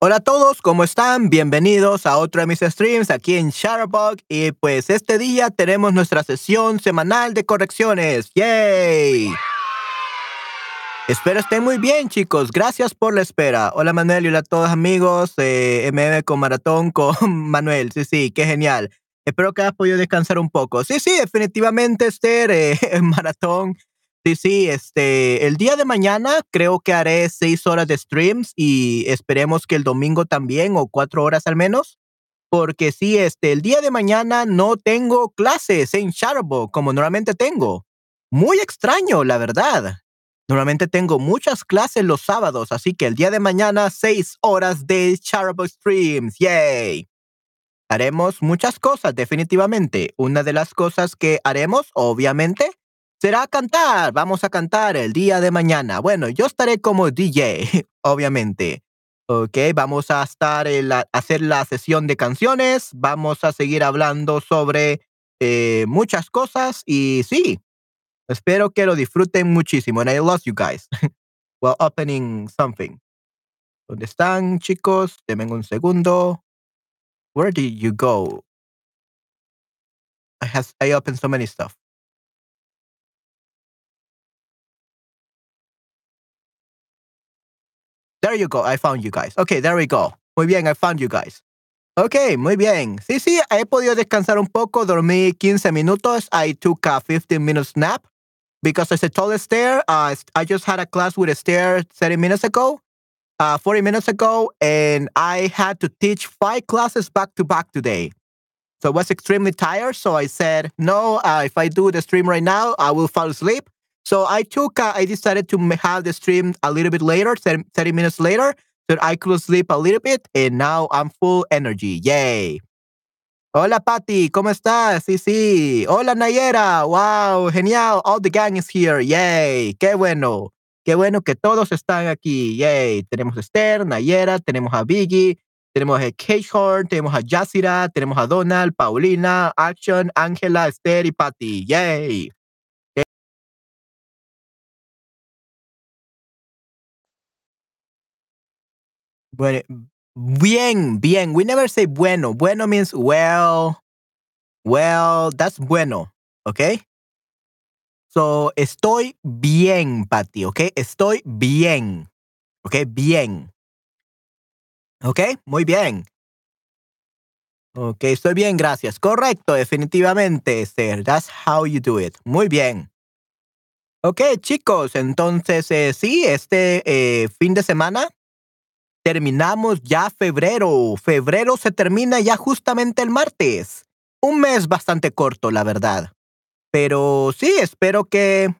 Hola a todos, ¿cómo están? Bienvenidos a otro de mis streams aquí en Shutterbug y pues este día tenemos nuestra sesión semanal de correcciones. ¡Yay! Espero estén muy bien, chicos. Gracias por la espera. Hola, Manuel, y hola a todos amigos. Eh, MM con Maratón con Manuel. Sí, sí, qué genial. Espero que hayas podido descansar un poco. Sí, sí, definitivamente, Esther, eh, Maratón Sí, sí, este, el día de mañana creo que haré seis horas de streams y esperemos que el domingo también o cuatro horas al menos, porque sí, este, el día de mañana no tengo clases en Shadowbug como normalmente tengo. Muy extraño, la verdad. Normalmente tengo muchas clases los sábados, así que el día de mañana seis horas de Shadowbug streams, yay. Haremos muchas cosas, definitivamente. Una de las cosas que haremos, obviamente, será cantar. Vamos a cantar el día de mañana. Bueno, yo estaré como DJ, obviamente. Ok, vamos a estar en la, hacer la sesión de canciones. Vamos a seguir hablando sobre eh, muchas cosas y sí, espero que lo disfruten muchísimo. And I lost you guys while opening something. ¿Dónde están, chicos? Denme un segundo. Where did you go? I has I opened so many stuff. There you go. I found you guys. Okay, there we go. Muy bien, I found you guys. Ok, muy bien. Sí, sí, he podido descansar un poco. Dormí 15 minutos. I took a 15 minute nap because as I told Esther, uh, I just had a class with Esther 30 minutes ago, uh, 40 minutes ago, and I had to teach five classes back to back today. So I was extremely tired. So I said, no, uh, if I do the stream right now, I will fall asleep. So I took, uh, I decided to have the stream a little bit later, 30 minutes later, so I could sleep a little bit, and now I'm full energy. Yay. Hola, Patty, ¿cómo estás? Sí, sí. Hola, Nayera. Wow, genial. All the gang is here. Yay. Qué bueno. Qué bueno que todos están aquí. Yay. Tenemos a Esther, Nayera, tenemos a Biggie, tenemos a Keishorn, tenemos a Yasira, tenemos a Donald, Paulina, Action, Ángela, Esther y Patty. Yay. Bien, bien. We never say bueno. Bueno means well, well, that's bueno, okay? So, estoy bien, Patty, okay? Estoy bien, okay? Bien. Okay, muy bien. Ok, estoy bien, gracias. Correcto, definitivamente, Esther. That's how you do it. Muy bien. Ok, chicos, entonces, eh, sí, este eh, fin de semana terminamos ya febrero. Febrero se termina ya justamente el martes. Un mes bastante corto, la verdad. Pero sí, espero que...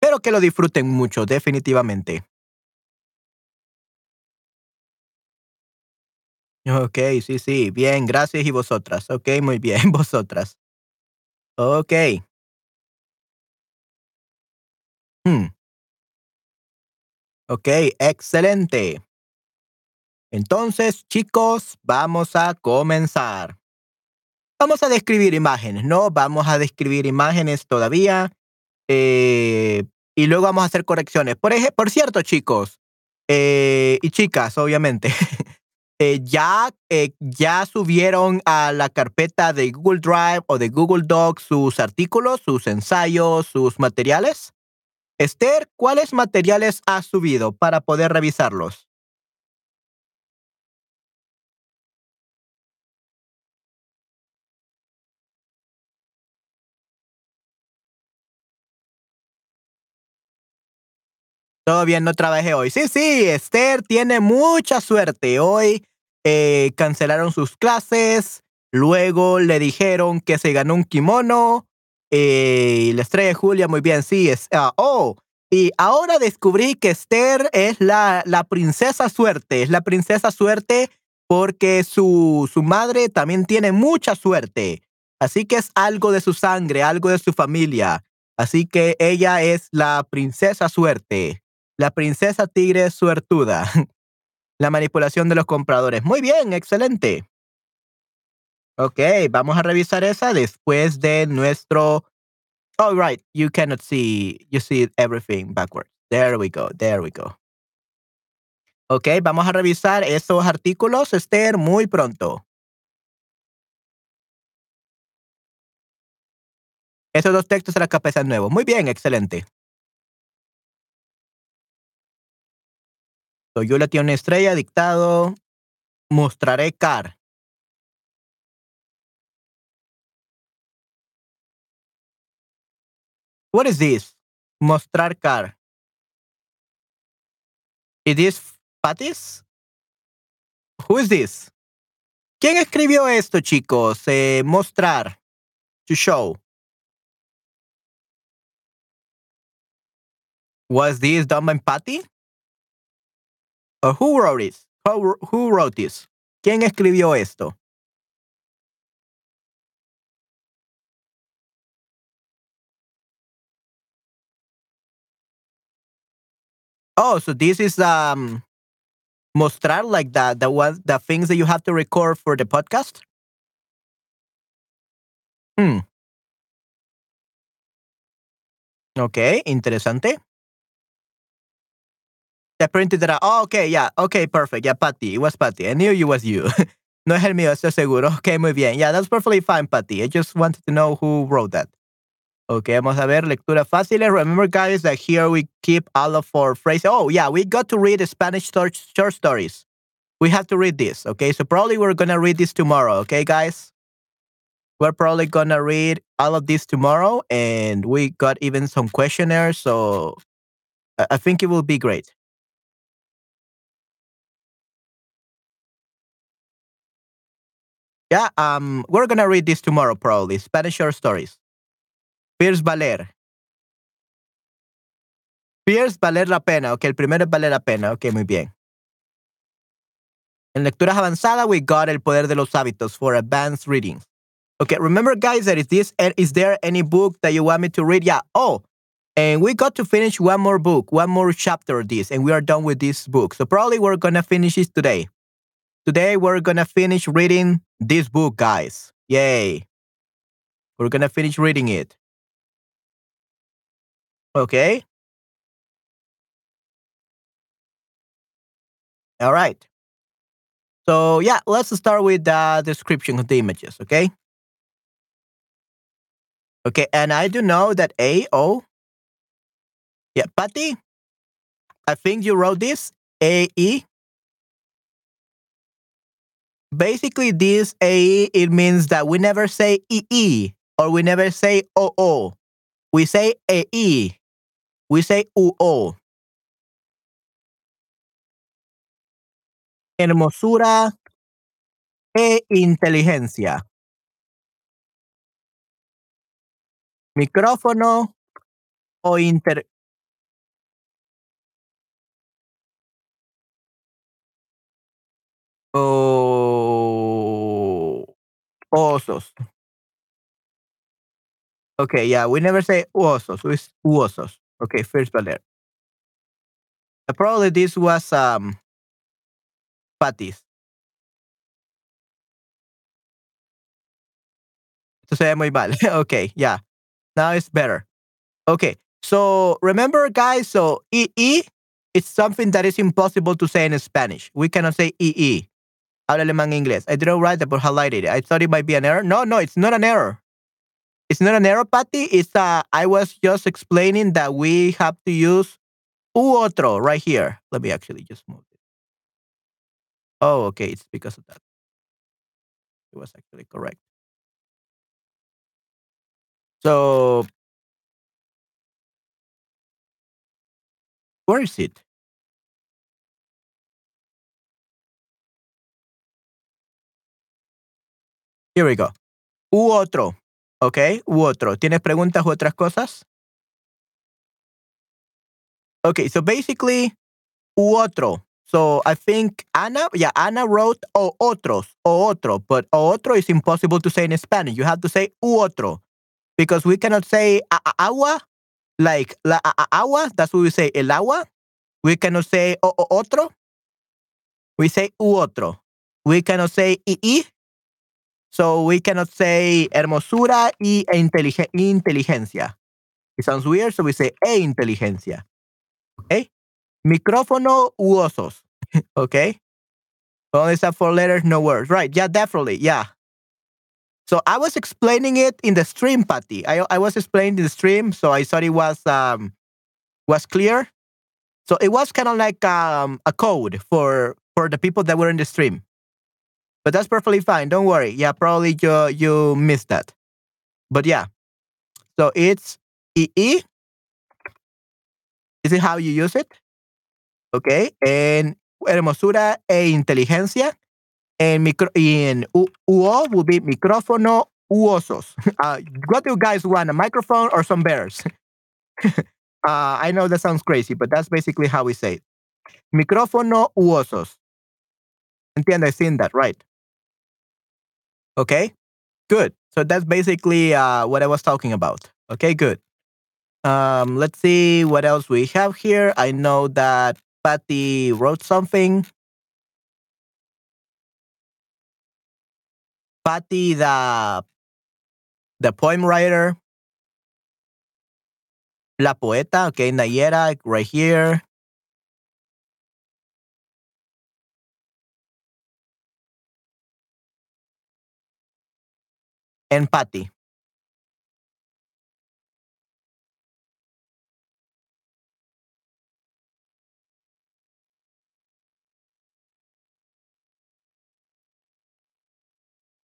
Espero que lo disfruten mucho, definitivamente. Ok, sí, sí. Bien, gracias y vosotras. Ok, muy bien, vosotras. Ok. Hmm. Ok, excelente. Entonces, chicos, vamos a comenzar. Vamos a describir imágenes, ¿no? Vamos a describir imágenes todavía. Eh, y luego vamos a hacer correcciones. Por, por cierto, chicos, eh, y chicas, obviamente, eh, ya, ya subieron a la carpeta de Google Drive o de Google Docs sus artículos, sus ensayos, sus materiales. Esther, ¿cuáles materiales has subido para poder revisarlos? Bien, no trabajé hoy. Sí, sí, Esther tiene mucha suerte. Hoy eh, cancelaron sus clases, luego le dijeron que se ganó un kimono. Eh, la estrella de Julia, muy bien, sí. Es, ah, oh, y ahora descubrí que Esther es la, la princesa suerte. Es la princesa suerte porque su, su madre también tiene mucha suerte. Así que es algo de su sangre, algo de su familia. Así que ella es la princesa suerte. La princesa tigre suertuda. La manipulación de los compradores. Muy bien, excelente. Ok, vamos a revisar esa después de nuestro. Oh, right, you cannot see. You see everything backwards. There we go. There we go. Ok, vamos a revisar esos artículos, Esther, muy pronto. Esos dos textos de la cabeza nuevo. Muy bien, excelente. Toyula tiene una estrella, dictado. Mostraré car. What is this? Mostrar car. Is this Patis? Who is this? ¿Quién escribió esto, chicos? Eh, mostrar. To show. Was this done by Patty? Or who wrote this? Who, who wrote this? ¿Quién escribió esto? Oh, so this is um mostrar like that the one the things that you have to record for the podcast? Hmm. Okay, interesante. I printed it out. Oh, okay, yeah. Okay, perfect. Yeah, Patty. It was Patty. I knew it was you. no es el mío, estoy seguro. Okay, muy bien. Yeah, that's perfectly fine, Patty. I just wanted to know who wrote that. Okay, vamos a ver, lectura fácil. Eh, remember, guys, that here we keep all of our phrases. Oh, yeah, we got to read Spanish short, short stories. We have to read this, okay? So probably we're going to read this tomorrow, okay, guys? We're probably going to read all of this tomorrow, and we got even some questionnaires, so I think it will be great. Yeah, um, we're gonna read this tomorrow, probably. Spanish short stories. Pierce Valer. Pierce valer la pena. Ok, el primero es valer la pena. Ok, muy bien. En lecturas avanzadas, we got El Poder de los Hábitos for advanced readings. Okay, remember, guys, that is this is there any book that you want me to read? Yeah. Oh, and we got to finish one more book, one more chapter of this, and we are done with this book. So probably we're gonna finish this today. Today we're gonna finish reading this book, guys. Yay. We're gonna finish reading it. Okay. All right. So yeah, let's start with the description of the images, okay? Okay, and I do know that A O. Yeah, Patty. I think you wrote this A E. Basically, this A it means that we never say E E or we never say O O. We say A E. We say U O. Hermosura e inteligencia. Micrófono o inter. O osos. Okay, yeah, we never say osos. We osos. Okay, first valer. Uh, Probably this was um Patty's. Esto se ve muy mal. okay, yeah. Now it's better. Okay. So remember, guys, so EE is something that is impossible to say in Spanish. We cannot say EE. Habla alemán inglés. I didn't write it, but highlighted it. I thought it might be an error. No, no, it's not an error. It's not an error, Patty. It's uh I was just explaining that we have to use u otro right here. Let me actually just move it. Oh, okay. It's because of that. It was actually correct. So where is it? Here we go. U otro. Okay, u otro. ¿Tienes preguntas u otras cosas? Okay, so basically, u otro. So I think Ana, yeah, Ana wrote o otros, o otro, but o otro is impossible to say in Spanish. You have to say u otro because we cannot say a- agua, like la a- agua. That's what we say, el agua. We cannot say o, o- otro. We say u otro. We cannot say i i. So we cannot say hermosura y inteligen- inteligencia. It sounds weird, so we say e inteligencia. Okay? Micrófono u osos. okay. Only have four letters, no words. Right. Yeah, definitely. Yeah. So I was explaining it in the stream, Patty. I, I was explaining the stream, so I thought it was um was clear. So it was kind of like um, a code for for the people that were in the stream. But that's perfectly fine. Don't worry. Yeah, probably you you missed that. But yeah. So it's EE. This is how you use it. Okay. And hermosura e inteligencia. En, micro, en UO will be micrófono u osos. Uh, what do you guys want? A microphone or some bears? uh, I know that sounds crazy, but that's basically how we say it. Micrófono u osos. Entiendo, seen that, right? Okay, good. So that's basically uh, what I was talking about. Okay, good. Um, let's see what else we have here. I know that Patty wrote something. Patty, the the poem writer. La poeta, okay, Nayera, right here. And Patty.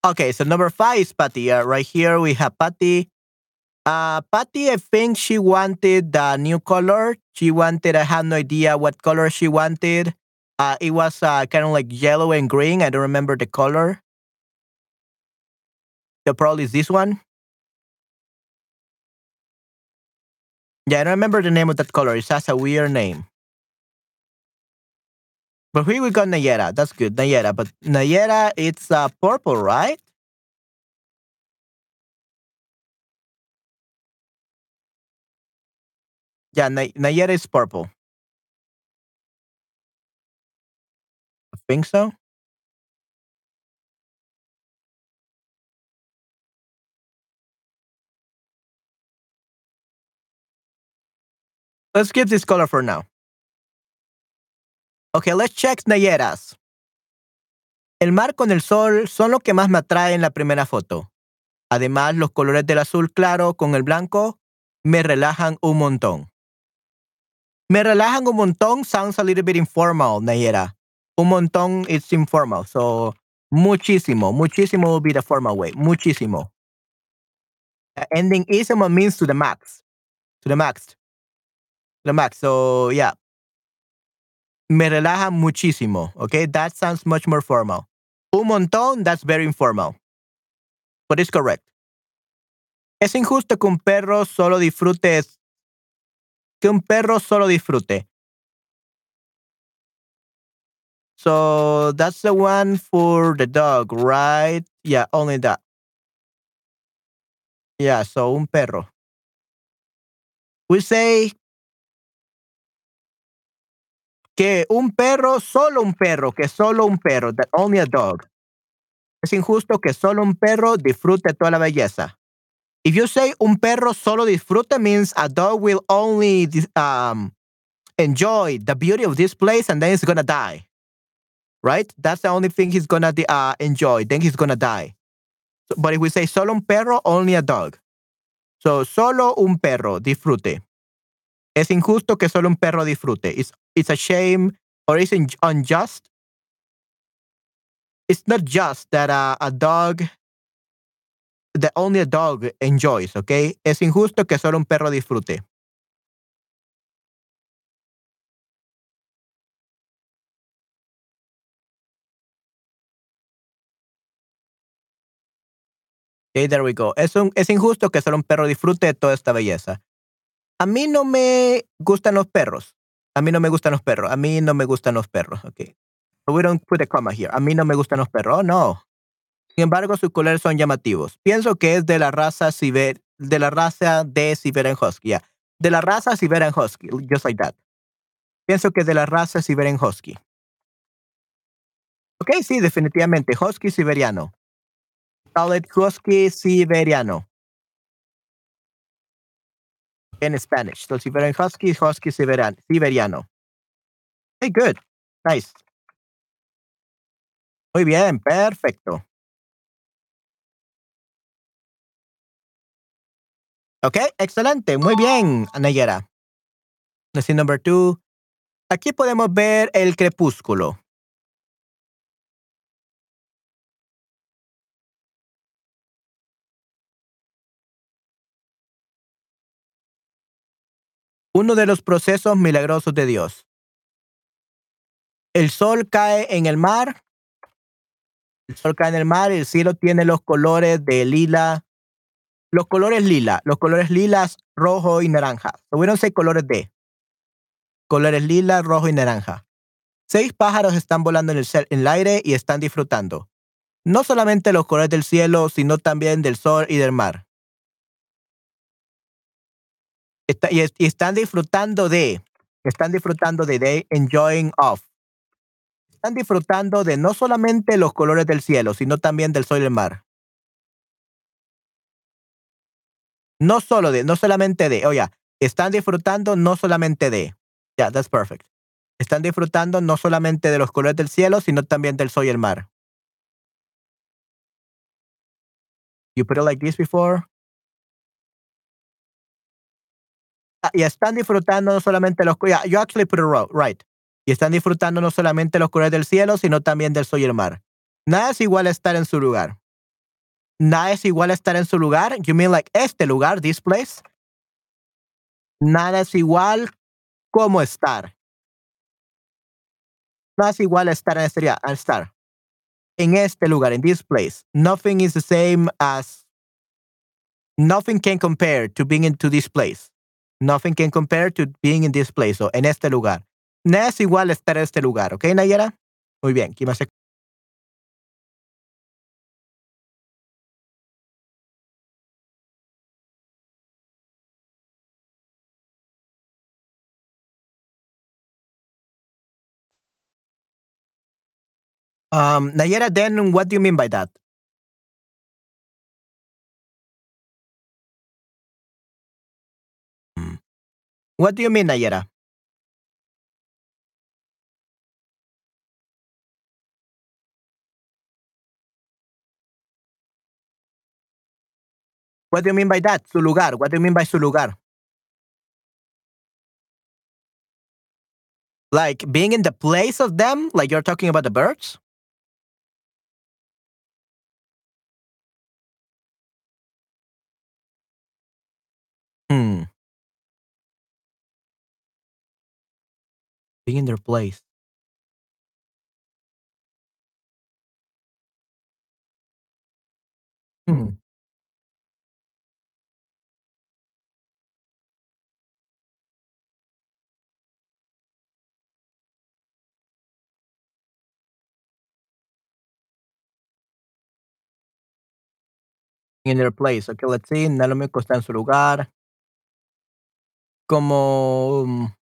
Okay, so number five is Patty. Uh, right here we have Patty. Uh, Patty, I think she wanted the new color. She wanted, I have no idea what color she wanted. Uh, it was uh, kind of like yellow and green. I don't remember the color. So probably is this one. Yeah, I don't remember the name of that color. It has a weird name. But here we got Nayera. That's good, Nayera. But Nayera, it's uh, purple, right? Yeah, Nay- Nayera is purple. I think so. Let's skip this color for now. Okay, let's check Nayeras. El mar con el sol son lo que más me atrae en la primera foto. Además, los colores del azul claro con el blanco me relajan un montón. Me relajan un montón sounds a little bit informal, Nayera. Un montón it's informal. So, muchísimo. Muchísimo will be the formal way. Muchísimo. Ending isimo means to the max. To the max. The max. So, yeah. Me relaja muchísimo. Okay, that sounds much more formal. Un montón, that's very informal. But it's correct. Es injusto que un perro solo disfrute que un perro solo disfrute. So that's the one for the dog, right? Yeah, only that. Yeah, so un perro. We say que un perro, solo un perro, que solo un perro, that only a dog. Es injusto que solo un perro disfrute toda la belleza. If you say un perro solo disfruta means a dog will only um, enjoy the beauty of this place and then it's gonna die. Right? That's the only thing he's gonna uh, enjoy. Then he's gonna die. But if we say solo un perro, only a dog. So solo un perro disfrute. Es injusto que solo un perro disfrute. It's a shame or it's unjust. It's not just that uh, a dog, that only a dog enjoys, okay? Es injusto que solo un perro disfrute. Okay, there we go. Es, un, es injusto que solo un perro disfrute de toda esta belleza. A mí no me gustan los perros. A mí no me gustan los perros. A mí no me gustan los perros. Okay. we don't put a comma here. A mí no me gustan los perros. Oh, no. Sin embargo, sus colores son llamativos. Pienso que es de la raza Siber, de la raza de Siberian Husky. De la raza Siberian Husky. Just like that. Pienso que es de la raza Siberian Husky. Ok, sí, definitivamente. Husky siberiano. Solid Husky siberiano in Spanish. So Siberian Husky, Husky Siberian, Siberiano. Hey, good. Nice. Muy bien, perfecto. Ok, excelente, muy bien, Nayera. Lesson number two. Aquí podemos ver el crepúsculo. Uno de los procesos milagrosos de Dios. El sol cae en el mar. El sol cae en el mar y el cielo tiene los colores de lila. Los colores lila, los colores lilas, rojo y naranja. Tuvieron seis colores de colores lila, rojo y naranja. Seis pájaros están volando en el, en el aire y están disfrutando. No solamente los colores del cielo, sino también del sol y del mar. Está, y, y, están disfrutando de, están disfrutando de, de enjoying of. Están disfrutando de no solamente los colores del cielo, sino también del sol y del mar. No solo de, no solamente de, oye, están disfrutando no solamente de. Yeah, that's perfect. Están disfrutando no solamente de los colores del cielo, sino también del sol y el mar. You put it like this before? Y están disfrutando no solamente los yeah, you actually put it right. Y están disfrutando no solamente los colores del cielo, sino también del sol y el mar. Nada es igual a estar en su lugar. Nada es igual a estar en su lugar. You mean like este lugar, this place? Nada es igual como estar. Nada es igual a estar en este lugar, a estar. En este lugar, in this place. Nothing is the same as nothing can compare to being into this place. Nothing can compare to being in this place o en este lugar. Nada es igual a estar en este lugar, ¿ok, Nayera? Muy bien. ¿Quién más Um, Nayera, then what do you mean by that? What do you mean, Nayera? What do you mean by that? Su lugar. What do you mean by su lugar? Like being in the place of them? Like you're talking about the birds? Being in their place. Hmm. In their place. Okay, let's see. Mismo está en su lugar. Como.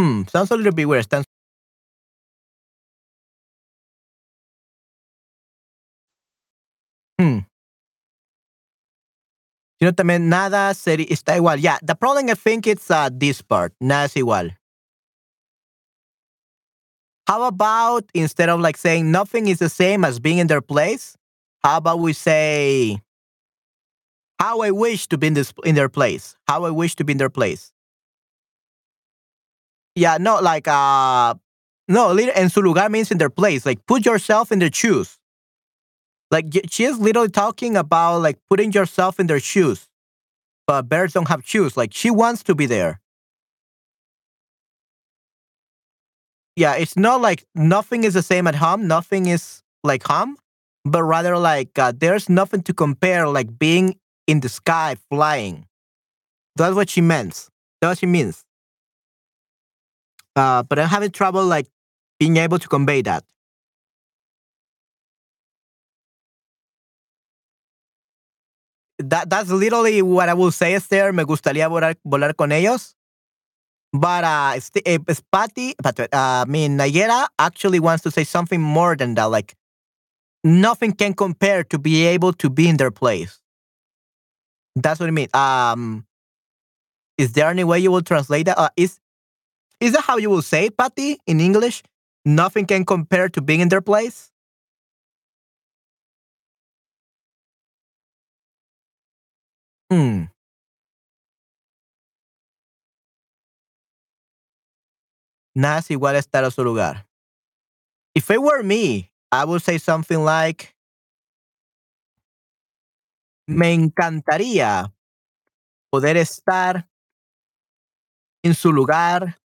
Hmm. Sounds a little bit weird. En Hmm. Sino también nada sería, está igual. Yeah, the problem I think it's uh, this part. Nada es igual. How about instead of like saying nothing is the same as being in their place, how about we say how I wish to be in this in their place? How I wish to be in their place. Yeah, no, like uh no, en su lugar means in their place. Like put yourself in their shoes. Like she is literally talking about like putting yourself in their shoes. But bears don't have shoes. Like she wants to be there. Yeah, it's not like nothing is the same at home. Nothing is like home, but rather like uh, there's nothing to compare. Like being in the sky flying. That's what she means. That's what she means. Uh, but I'm having trouble like being able to convey that. That, that's literally what I will say, Esther. Me gustaría volar, volar con ellos. But uh, Spati, but uh, I mean, Nayera actually wants to say something more than that. Like, nothing can compare to be able to be in their place. That's what I mean. Um, is there any way you will translate that? Uh, is is that how you will say, Patty, in English? Nothing can compare to being in their place? Hmm. Nada es igual estar a su lugar. If it were me, I would say something like Me encantaría poder estar en su lugar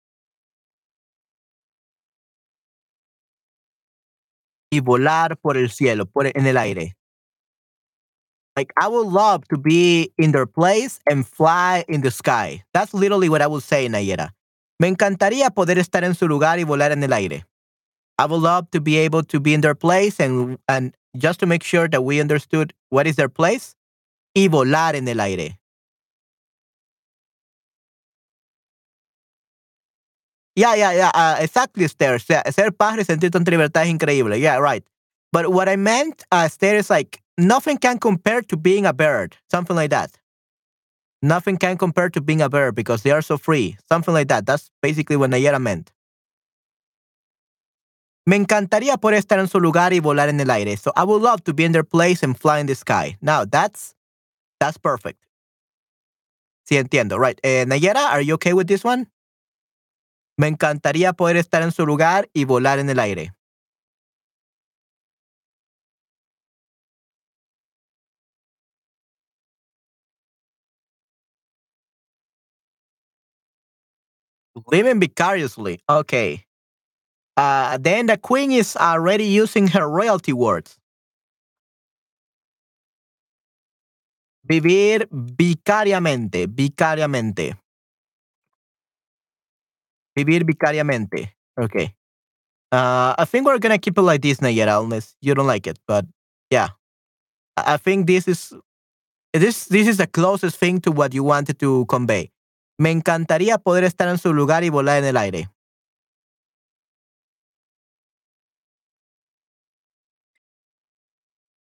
y volar por el cielo, por en el aire. Like I would love to be in their place and fly in the sky. That's literally what I would say, Nayera. Me encantaría poder estar en su lugar y volar en el aire. I would love to be able to be in their place and and just to make sure that we understood what is their place y volar en el aire. Yeah, yeah, yeah. Uh, exactly, Esther. Ser, ser y sentir tanta libertad es increíble. Yeah, right. But what I meant, uh, Esther, is like nothing can compare to being a bird. Something like that. Nothing can compare to being a bird because they are so free. Something like that. That's basically what Nayera meant. Me encantaría poder estar en su lugar y volar en el aire. So I would love to be in their place and fly in the sky. Now that's that's perfect. Sí, entiendo. Right. Eh, Nayera, are you okay with this one? Me encantaría poder estar en su lugar y volar en el aire. Living vicariously. Okay. Uh, then the queen is already using her royalty words. Vivir vicariamente, vicariamente. Vivir vicariamente. Okay. Uh, I think we're gonna keep it like this, Nayera, unless you don't like it. But yeah, I think this is this this is the closest thing to what you wanted to convey. Me encantaría poder estar en su lugar y volar en el aire.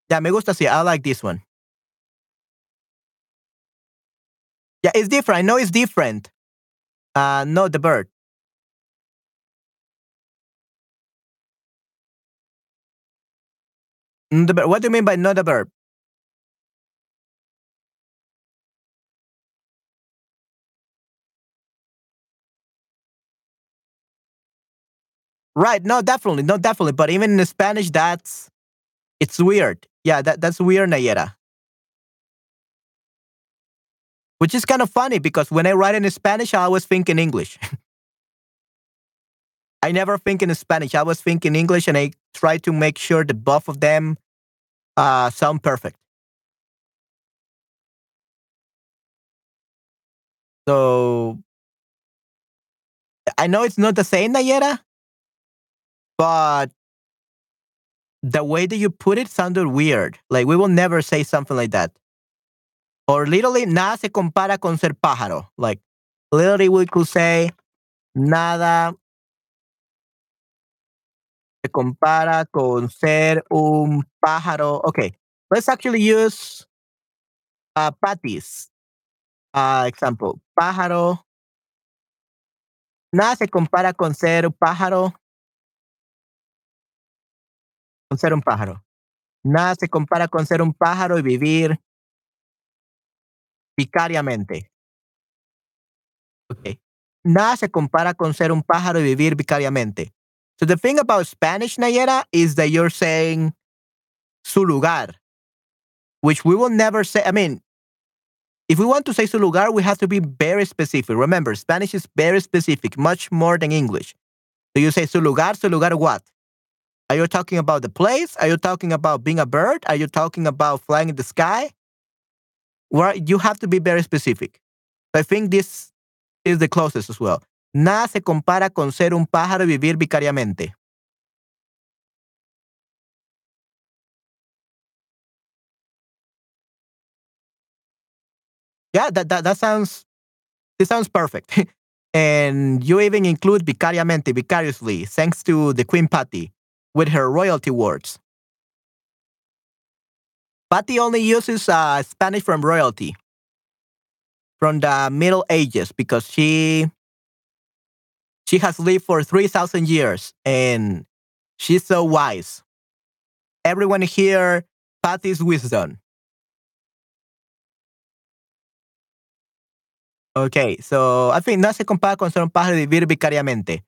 Yeah, me gusta así. I like this one. Yeah, it's different. I know it's different. Uh, not the bird. Bird. What do you mean by not a verb? Right. No, definitely. No, definitely. But even in Spanish, that's it's weird. Yeah, that, that's weird, Nayera. Which is kind of funny because when I write in Spanish, I always think in English. I never think in Spanish. I always think in English and I try to make sure that both of them uh, sound perfect. So I know it's not the same, Nayera, but the way that you put it sounded weird. Like we will never say something like that. Or literally, nada se compara con ser pájaro. Like literally, we could say nada se compara con ser un pájaro. Okay, let's actually use uh, Patty's uh, example. Pájaro. Nada se compara con ser un pájaro. Con ser un pájaro. Nada se compara con ser un pájaro y vivir vicariamente. Okay. Nada se compara con ser un pájaro y vivir vicariamente. So the thing about Spanish, Nayera, is that you're saying su lugar, which we will never say. I mean, if we want to say su lugar, we have to be very specific. Remember, Spanish is very specific, much more than English. So you say su lugar, su lugar what? Are you talking about the place? Are you talking about being a bird? Are you talking about flying in the sky? Where you have to be very specific. I think this is the closest as well. Nada se compara con ser un pájaro y vivir vicariamente. Yeah, that, that, that sounds this sounds perfect. and you even include vicariamente, vicariously, thanks to the Queen Patty with her royalty words. Patty only uses uh, Spanish from royalty, from the Middle Ages, because she She has lived for 3,000 years and she's so wise. Everyone here, Patty's wisdom. Okay, so I think no se compara con ser un pájaro vivir vicariamente.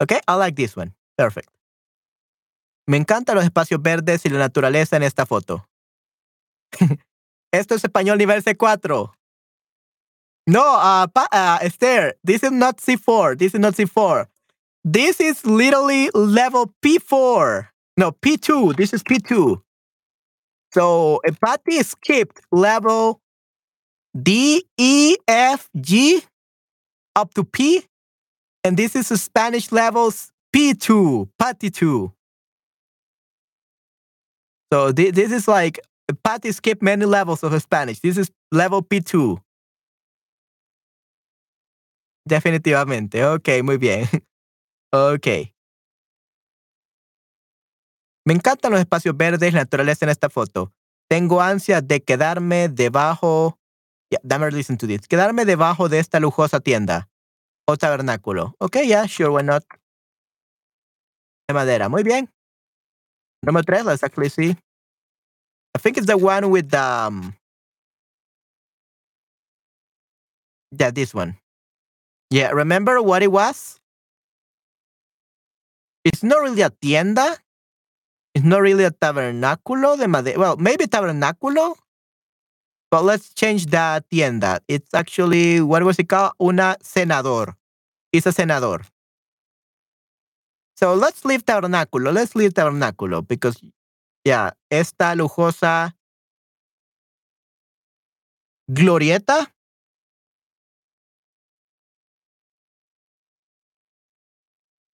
Okay, I like this one. Perfect. Me encantan los espacios verdes y la naturaleza en esta foto. Esto es español nivel C4. No, uh, uh, Esther, this is not C4. This is not C4. This is literally level P4. No, P2. This is P2. So Patty skipped level D, E, F, G up to P. And this is Spanish levels P2, Patty 2. So th this is like Patty skipped many levels of Spanish. This is level P2. Definitivamente. Ok, muy bien. Ok. Me encantan los espacios verdes, la naturaleza en esta foto. Tengo ansia de quedarme debajo. Yeah, dame listen to this. Quedarme debajo de esta lujosa tienda o tabernáculo. Ok, yeah, sure, why not? De madera. Muy bien. Número tres, let's actually see. I think it's the one with the. Um, yeah, this one. Yeah, remember what it was? It's not really a tienda. It's not really a tabernáculo de madera. Well, maybe tabernáculo, but let's change that tienda. It's actually, what was it called? Una cenador. It's a cenador. So let's leave tabernáculo. Let's leave tabernáculo because, yeah, esta lujosa glorieta.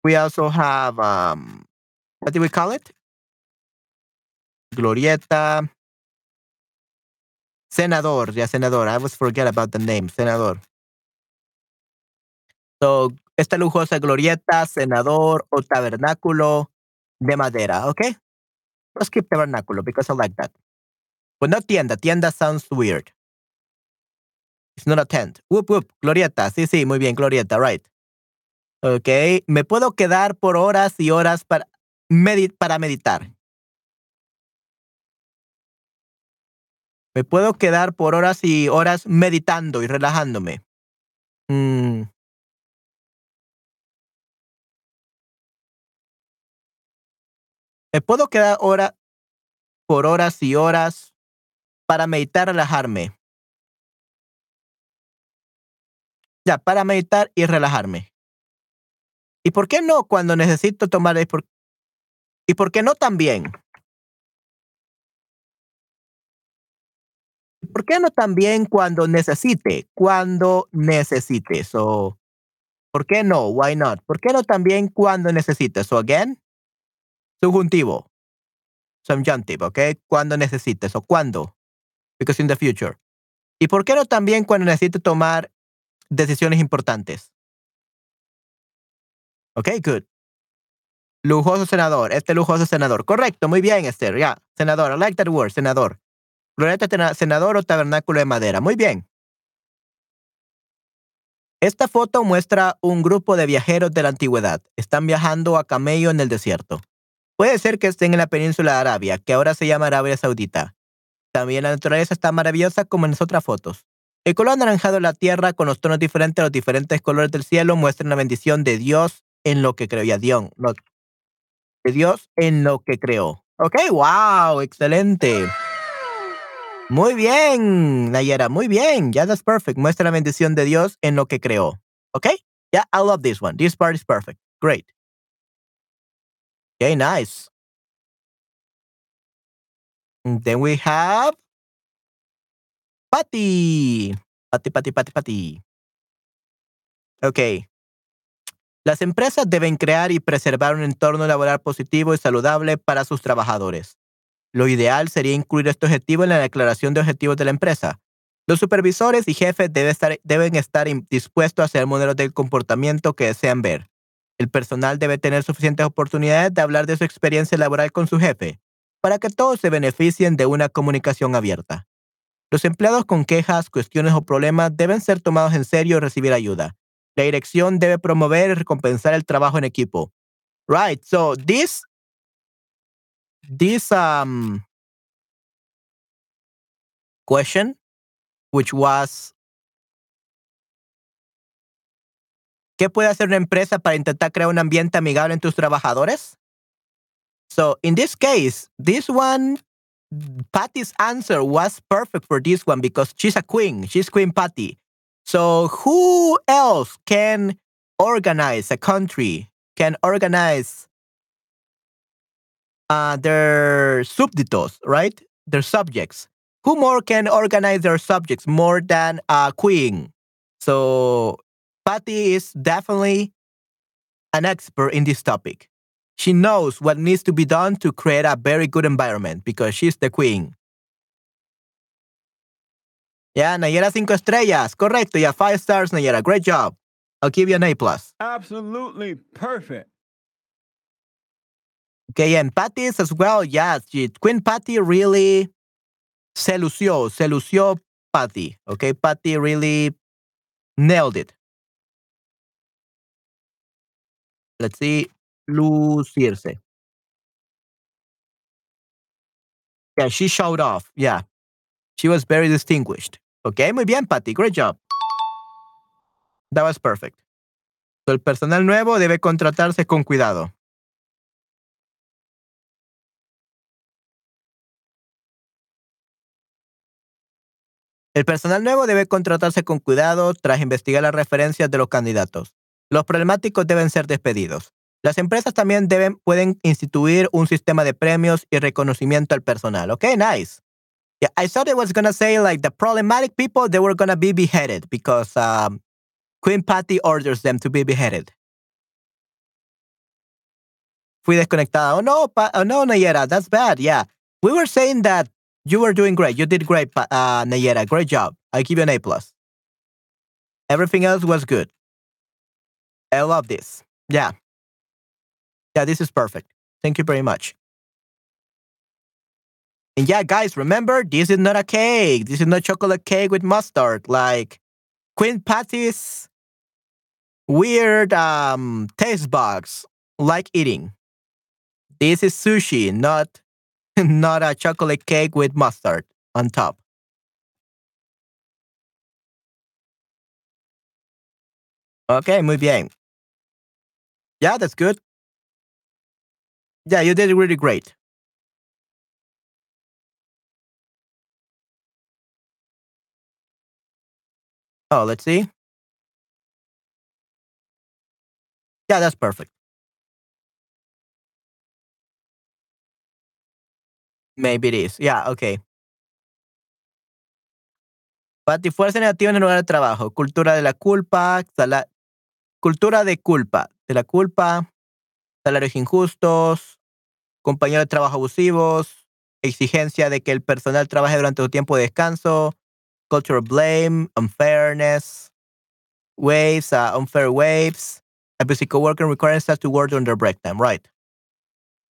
We also have, um, what do we call it? Glorieta. Senador, yeah, senador. I always forget about the name, senador. So, esta lujosa glorieta, senador o tabernáculo de madera, okay? Let's keep tabernáculo because I like that. But not tienda. Tienda sounds weird. It's not a tent. Whoop, whoop. Glorieta. Sí, sí, muy bien. Glorieta, right. Okay. Me puedo quedar por horas y horas para, para meditar. Me puedo quedar por horas y horas meditando y relajándome. Mm. Me puedo quedar hora, por horas y horas para meditar, relajarme. Ya, para meditar y relajarme. ¿Y por qué no cuando necesito tomar? ¿Y por qué no también? ¿Por qué no también cuando necesite? Cuando necesite. So, ¿por qué no? Why not? ¿Por qué no también cuando necesite? So, again, subjuntivo. Subjunctive, ¿ok? Cuando necesites o cuando. Because in the future. ¿Y por qué no también cuando necesite tomar decisiones importantes? Ok, good. Lujoso senador. Este lujoso senador. Correcto, muy bien, Esther. Ya, senador. I like that word, senador. Glorieta senador o tabernáculo de madera. Muy bien. Esta foto muestra un grupo de viajeros de la antigüedad. Están viajando a camello en el desierto. Puede ser que estén en la península de Arabia, que ahora se llama Arabia Saudita. También la naturaleza está maravillosa como en las otras fotos. El color anaranjado de la tierra con los tonos diferentes a los diferentes colores del cielo muestra la bendición de Dios en lo que creó. Ya, Dios, de Dios en lo que creó. Ok, wow, excelente. Muy bien, Nayera, muy bien. Ya, yeah, that's perfect. Muestra la bendición de Dios en lo que creó. Okay? Yeah, I love this one. This part is perfect. Great. Okay, nice. And then we have Patty. Patty, Patty, Patty, Patty. Okay. Las empresas deben crear y preservar un entorno laboral positivo y saludable para sus trabajadores. Lo ideal sería incluir este objetivo en la declaración de objetivos de la empresa. Los supervisores y jefes deben estar dispuestos a hacer modelos de comportamiento que desean ver. El personal debe tener suficientes oportunidades de hablar de su experiencia laboral con su jefe, para que todos se beneficien de una comunicación abierta. Los empleados con quejas, cuestiones o problemas deben ser tomados en serio y recibir ayuda. La dirección debe promover y recompensar el trabajo en equipo. Right. So this this um question, which was ¿Qué puede hacer una empresa para intentar crear un ambiente amigable en tus trabajadores? So in this case, this one, Patty's answer was perfect for this one because she's a queen. She's Queen Patty. So who else can organize a country, can organize uh, their súbditos, right? Their subjects. Who more can organize their subjects more than a queen? So Patty is definitely an expert in this topic. She knows what needs to be done to create a very good environment because she's the queen. Yeah, Nayera cinco estrellas. Correcto. Yeah, five stars, Nayera. Great job. I'll give you an A plus. Absolutely perfect. Okay, and Patty's as well. Yeah, she, Queen Patty really se lució, se lució Patty. Okay, Patty really nailed it. Let's see. Lucirse. Yeah, she showed off. Yeah. She was very distinguished. Okay, muy bien, Patty. Great job. That was perfect. So, el personal nuevo debe contratarse con cuidado. El personal nuevo debe contratarse con cuidado tras investigar las referencias de los candidatos. Los problemáticos deben ser despedidos. Las empresas también deben, pueden instituir un sistema de premios y reconocimiento al personal. Okay, nice. Yeah, I thought it was gonna say like the problematic people they were gonna be beheaded because um, Queen Patty orders them to be beheaded. Fui desconectada. Oh no, pa oh no, Nayera, that's bad. Yeah, we were saying that you were doing great. You did great, uh, Nayera. Great job. I give you an A plus. Everything else was good. I love this. Yeah. Yeah, this is perfect. Thank you very much. And yeah, guys, remember, this is not a cake. This is not chocolate cake with mustard. Like Queen Patty's weird um, taste bugs like eating. This is sushi, not not a chocolate cake with mustard on top. Okay, muy bien. Yeah, that's good. Yeah, you did really great. Oh, let's see. Yeah, that's perfect. Maybe it is. Yeah, okay. fuerza negativa en el lugar de trabajo. Cultura de la culpa. cultura de culpa. De la culpa. Salarios injustos. Compañeros de trabajo abusivos. Exigencia de que el personal trabaje durante su tiempo de descanso. Cultural blame. Unfairness. Waves. Uh, unfair waves. Abusive coworker requiring staff to work under break time. Right.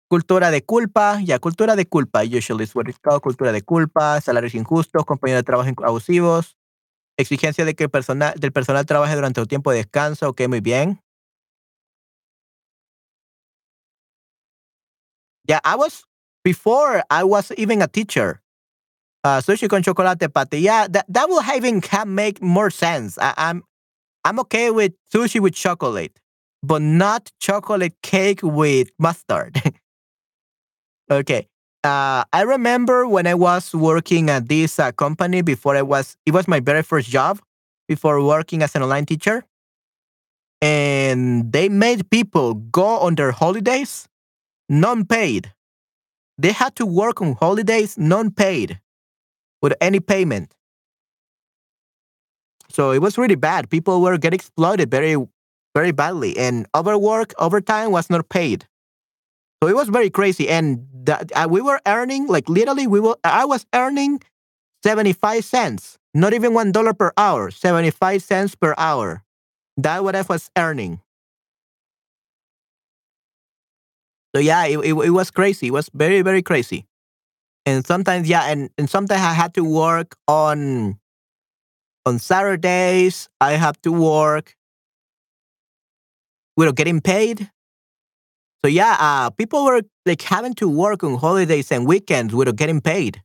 Cultura de culpa, ya, cultura de culpa, usually is what it's called, cultura de culpa, salarios injustos, compañeros de trabajo abusivos, exigencia de que el personal, del personal trabaje durante un tiempo de descanso, ok, muy bien. Yeah, I was, before I was even a teacher, uh, sushi con chocolate pate, yeah, that, that will even can make more sense. I, I'm, I'm okay with sushi with chocolate, but not chocolate cake with mustard. Okay. Uh, I remember when I was working at this uh, company before I was, it was my very first job before working as an online teacher. And they made people go on their holidays non paid. They had to work on holidays non paid with any payment. So it was really bad. People were getting exploited very, very badly. And overwork, overtime was not paid. So it was very crazy. And that uh, we were earning like literally we were I was earning 75 cents, not even one dollar per hour, 75 cents per hour. That what I was earning. So yeah, it, it, it was crazy. It was very, very crazy. And sometimes, yeah, and, and sometimes I had to work on on Saturdays. I have to work without getting paid. So yeah, uh, people were like having to work on holidays and weekends without getting paid.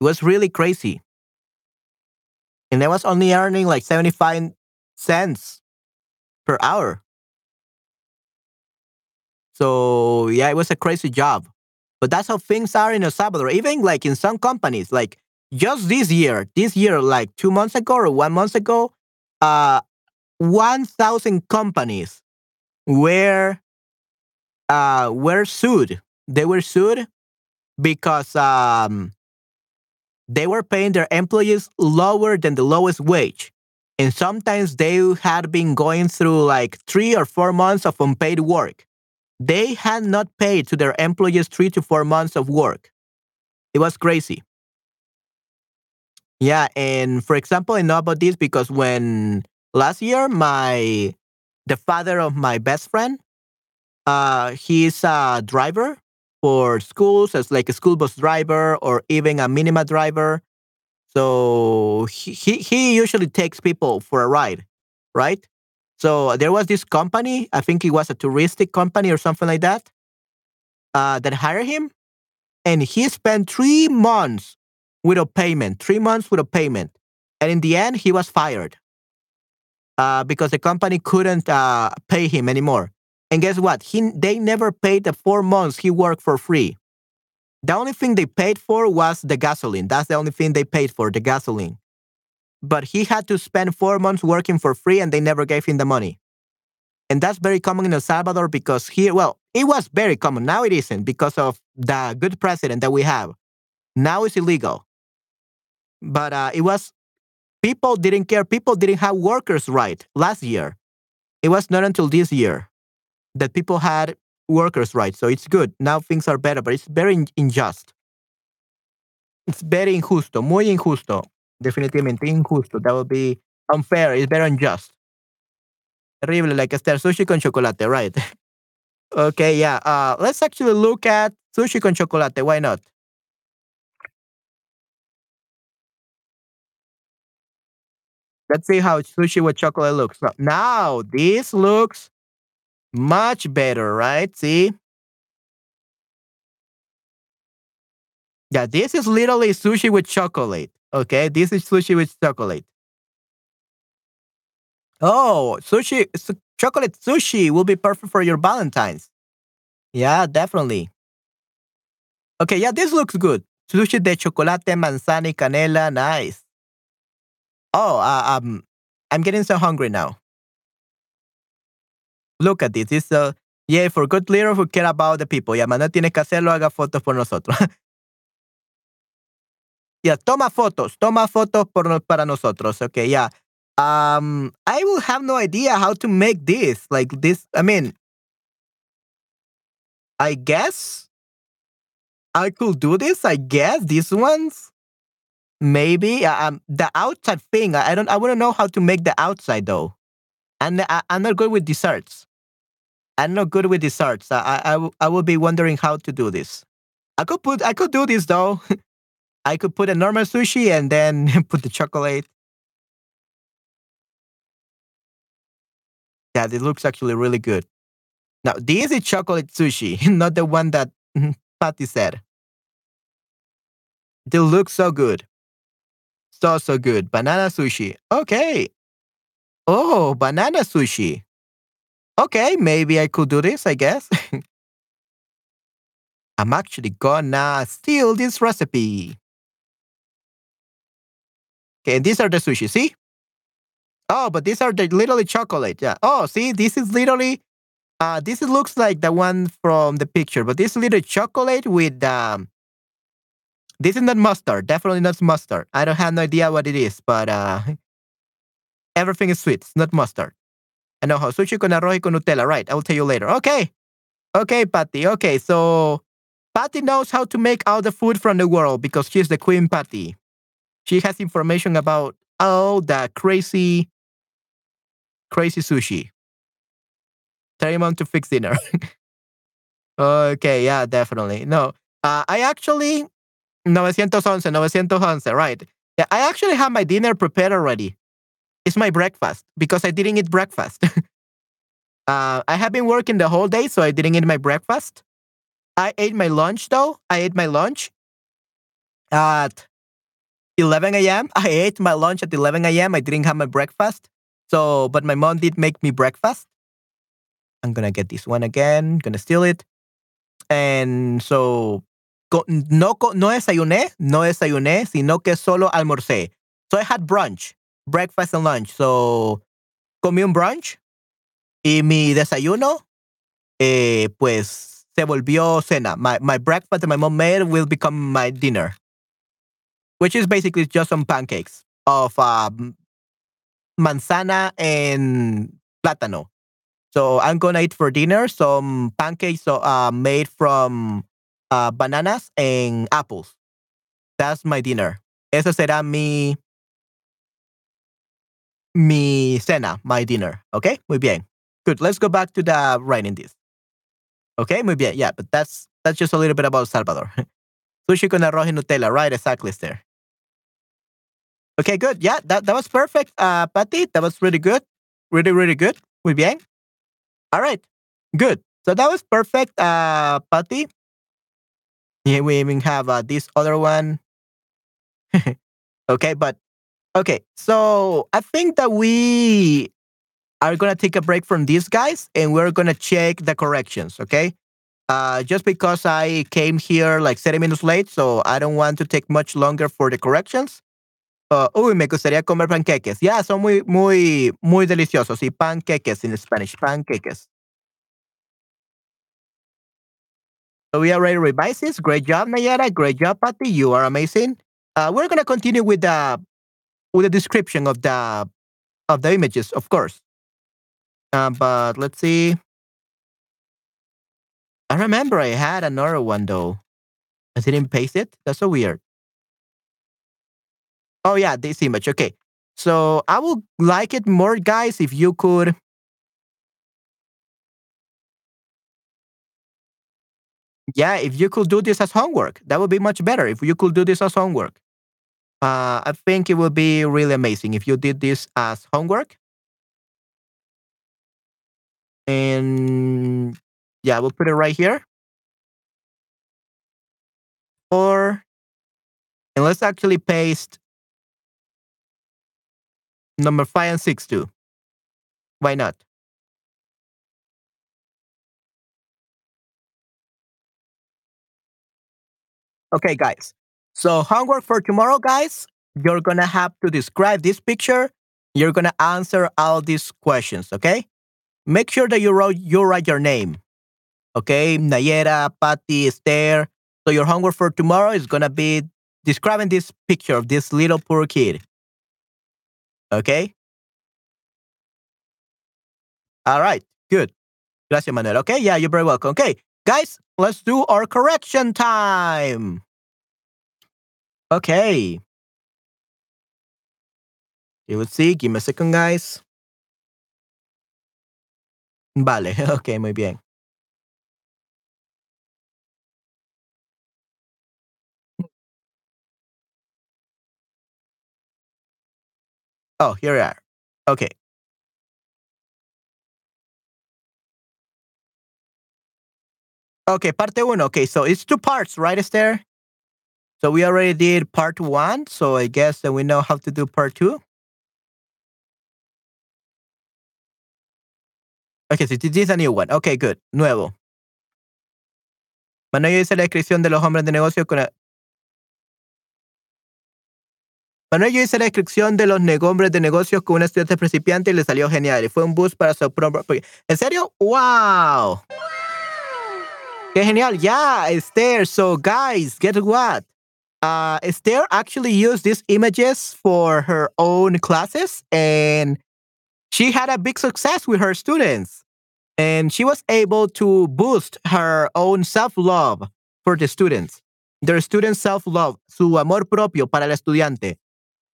It was really crazy. And I was only earning like 75 cents per hour. So yeah, it was a crazy job. But that's how things are in El Salvador. Even like in some companies, like just this year, this year, like two months ago or one month ago, uh, 1,000 companies were uh, were sued. They were sued because um, they were paying their employees lower than the lowest wage. And sometimes they had been going through like three or four months of unpaid work. They had not paid to their employees three to four months of work. It was crazy. Yeah, and for example, I know about this because when last year my the father of my best friend, uh, he's a driver for schools as like a school bus driver or even a minima driver. So he, he, he usually takes people for a ride, right? So there was this company, I think it was a touristic company or something like that, uh, that hired him. And he spent three months without payment, three months without payment. And in the end, he was fired uh, because the company couldn't uh, pay him anymore. And guess what? He, they never paid the four months he worked for free. The only thing they paid for was the gasoline. That's the only thing they paid for, the gasoline. But he had to spend four months working for free and they never gave him the money. And that's very common in El Salvador because here, well, it was very common. Now it isn't because of the good president that we have. Now it's illegal. But uh, it was, people didn't care. People didn't have workers' right last year. It was not until this year that people had workers' rights. So it's good. Now things are better, but it's very unjust. It's very injusto, muy injusto. Definitivamente injusto. That would be unfair. It's very unjust. Terrible, like Esther, sushi con chocolate, right? okay, yeah. Uh, let's actually look at sushi con chocolate. Why not? Let's see how sushi with chocolate looks. Now, this looks much better, right? See? Yeah, this is literally sushi with chocolate. Okay, this is sushi with chocolate. Oh, sushi, su- chocolate sushi will be perfect for your Valentine's. Yeah, definitely. Okay, yeah, this looks good. Sushi de chocolate, manzana canela, nice. Oh, uh, um, I'm getting so hungry now. Look at this. This uh, yeah, for good leader who care about the people. Ya, Manuel tiene que hacerlo, haga fotos por nosotros. yeah, toma fotos, toma fotos por, para nosotros. Okay, yeah. Um, I will have no idea how to make this. Like this, I mean, I guess I could do this. I guess these ones, maybe. Um, the outside thing, I don't. I wouldn't know how to make the outside though, and I, I'm not good with desserts. I'm not good with desserts. I, I, I will be wondering how to do this. I could put, I could do this though. I could put a normal sushi and then put the chocolate. Yeah, it looks actually really good. Now, this is chocolate sushi, not the one that Patty said. They look so good. So, so good. Banana sushi. Okay. Oh, banana sushi. Okay, maybe I could do this, I guess. I'm actually gonna steal this recipe. Okay, and these are the sushi, see? Oh, but these are the literally chocolate. Yeah. Oh, see, this is literally uh this looks like the one from the picture, but this little chocolate with um this is not mustard, definitely not mustard. I don't have no idea what it is, but uh everything is sweet, it's not mustard. I know how sushi con arroz y con Nutella, right? I will tell you later. Okay. Okay, Patty. Okay, so Patty knows how to make all the food from the world because she's the queen Patty. She has information about all the crazy, crazy sushi. Tell your mom to fix dinner. okay, yeah, definitely. No, uh, I actually 911, 911, right? Yeah, I actually have my dinner prepared already. It's my breakfast because I didn't eat breakfast. Uh, I have been working the whole day, so I didn't eat my breakfast. I ate my lunch though. I ate my lunch at 11 a.m. I ate my lunch at 11 a.m. I didn't have my breakfast. So, but my mom did make me breakfast. I'm gonna get this one again. Gonna steal it. And so, no, no desayuné, no desayuné, sino que solo almorcé. So I had brunch, breakfast and lunch. So, comí un brunch y mi desayuno, eh, pues se volvió cena. My, my breakfast that my mom made will become my dinner, which is basically just some pancakes of um, manzana and plátano. So I'm gonna eat for dinner some pancakes uh, made from uh, bananas and apples. That's my dinner. Esa será mi mi cena, my dinner. Okay, muy bien. Good. Let's go back to the writing this. Okay, muy bien. Yeah, but that's that's just a little bit about Salvador. Sushi con arroz y Nutella. Right, exactly, there. Okay, good. Yeah, that, that was perfect, uh, Patty. That was really good. Really, really good. Muy bien. All right. Good. So that was perfect, uh, Patty. Yeah, we even have uh, this other one. okay, but okay. So I think that we are gonna take a break from these guys and we're gonna check the corrections. Okay. Uh, just because I came here like 30 minutes late, so I don't want to take much longer for the corrections. Uh, uy, me gustaría comer panqueques. Ya, yeah, son muy, muy, muy deliciosos. Y panqueques in Spanish, panqueques. So we already revised this. Great job, Nayara. Great job, Patty. You are amazing. Uh, we're gonna continue with the with the description of the of the images, of course. Uh, but let's see. I remember I had another one though. I didn't paste it. That's so weird. Oh yeah, this image. Okay. So I would like it more, guys, if you could Yeah, if you could do this as homework, that would be much better. If you could do this as homework. Uh, I think it would be really amazing if you did this as homework. And yeah, we'll put it right here. Or, and let's actually paste number five and six too. Why not? Okay, guys. So homework for tomorrow, guys. You're gonna have to describe this picture. You're gonna answer all these questions. Okay. Make sure that you wrote you write your name. Okay, Nayera, Patty, Esther. So your homework for tomorrow is gonna be describing this picture of this little poor kid. Okay. All right. Good. Gracias, Manuel. Okay. Yeah, you're very welcome. Okay. Guys, let's do our correction time. Okay. You will see. Give me a second, guys. Vale. Ok, muy bien. Oh, here we are. Okay. Okay, parte uno. Okay, so it's two parts, right, Esther? So we already did part one, so I guess that we know how to do part two. Okay, so this is a new one. Okay, good. Nuevo. Manuel dice la descripción de los hombres de negocio con... Manuel yo hice la descripción de los hombres de negocios con una estudiante principiante y le salió genial. Fue un boost para su propio... ¿En serio? ¡Wow! Qué genial. Yeah, Esther. So, guys, guess what? Uh, Esther actually used these images for her own classes and she had a big success with her students. And she was able to boost her own self love for the students. Their student self love, su amor propio para el estudiante.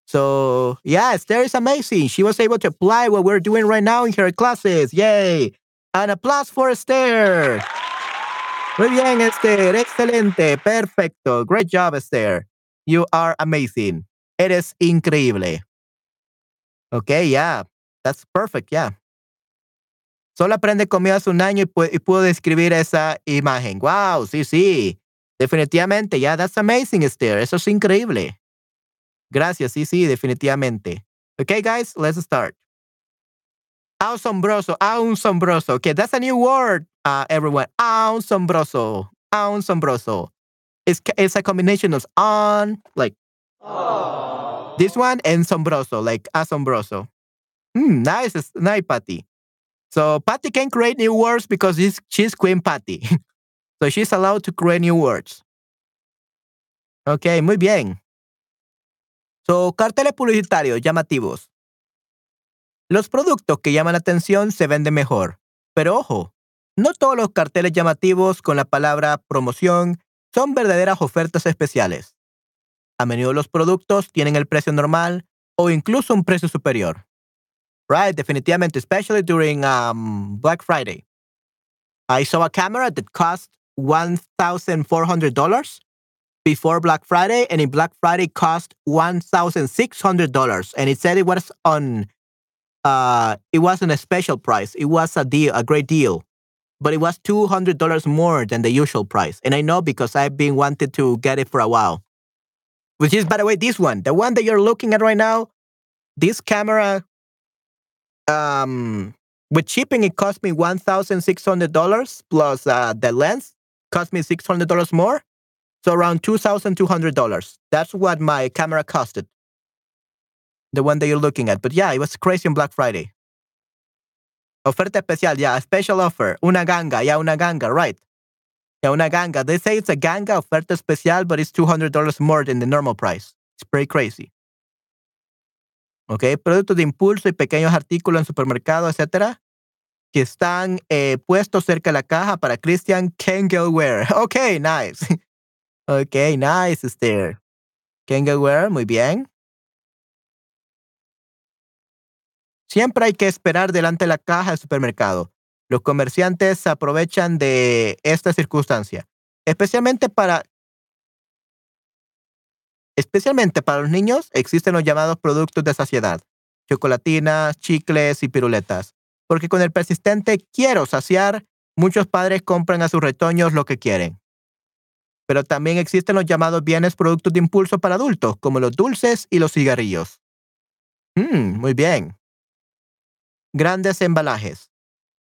So, yeah, Esther is amazing. She was able to apply what we're doing right now in her classes. Yay! An applause for Esther. Muy bien, Esther. Excelente. Perfecto. Great job, Esther. You are amazing. Eres increíble. Okay, yeah. That's perfect. Yeah. Solo aprende conmigo hace un año y, pudo describir esa imagen. Wow, sí, sí. Definitivamente, yeah, that's amazing, Esther. Eso es increíble. Gracias, sí, sí, definitivamente. Okay, guys, let's start. Asombroso, asombroso. Okay, that's a new word, uh, everyone. Asombroso, asombroso. It's, it's a combination of on, like this one, and sombroso, like asombroso. Hmm, nice, nice, Patty. So Patty can create new words because she's, she's Queen Patty. so she's allowed to create new words. Okay, muy bien. So, carteles publicitarios llamativos. Los productos que llaman la atención se venden mejor. Pero ojo, no todos los carteles llamativos con la palabra promoción son verdaderas ofertas especiales. A menudo los productos tienen el precio normal o incluso un precio superior. Right, definitivamente, especially during um, Black Friday. I saw a camera that cost $1,400 before Black Friday, and in Black Friday cost $1,600. And it said it was on, uh, it wasn't a special price. It was a deal, a great deal. But it was $200 more than the usual price. And I know because I've been wanted to get it for a while. Which is, by the way, this one, the one that you're looking at right now, this camera um, with shipping, it cost me one thousand six hundred dollars plus uh, the lens cost me six hundred dollars more, so around two thousand two hundred dollars. That's what my camera costed. The one that you're looking at, but yeah, it was crazy on Black Friday. Oferta especial, yeah, a special offer, una ganga, yeah, una ganga, right? Yeah, una ganga. They say it's a ganga oferta especial, but it's two hundred dollars more than the normal price. It's pretty crazy. ¿ok? Productos de impulso y pequeños artículos en supermercado, etcétera, que están eh, puestos cerca de la caja para Christian Kengelware. Ok, nice. Ok, nice, Esther. Kengelware, muy bien. Siempre hay que esperar delante de la caja del supermercado. Los comerciantes se aprovechan de esta circunstancia, especialmente para Especialmente para los niños existen los llamados productos de saciedad, chocolatinas, chicles y piruletas, porque con el persistente quiero saciar, muchos padres compran a sus retoños lo que quieren. Pero también existen los llamados bienes productos de impulso para adultos, como los dulces y los cigarrillos. Mm, muy bien. Grandes embalajes.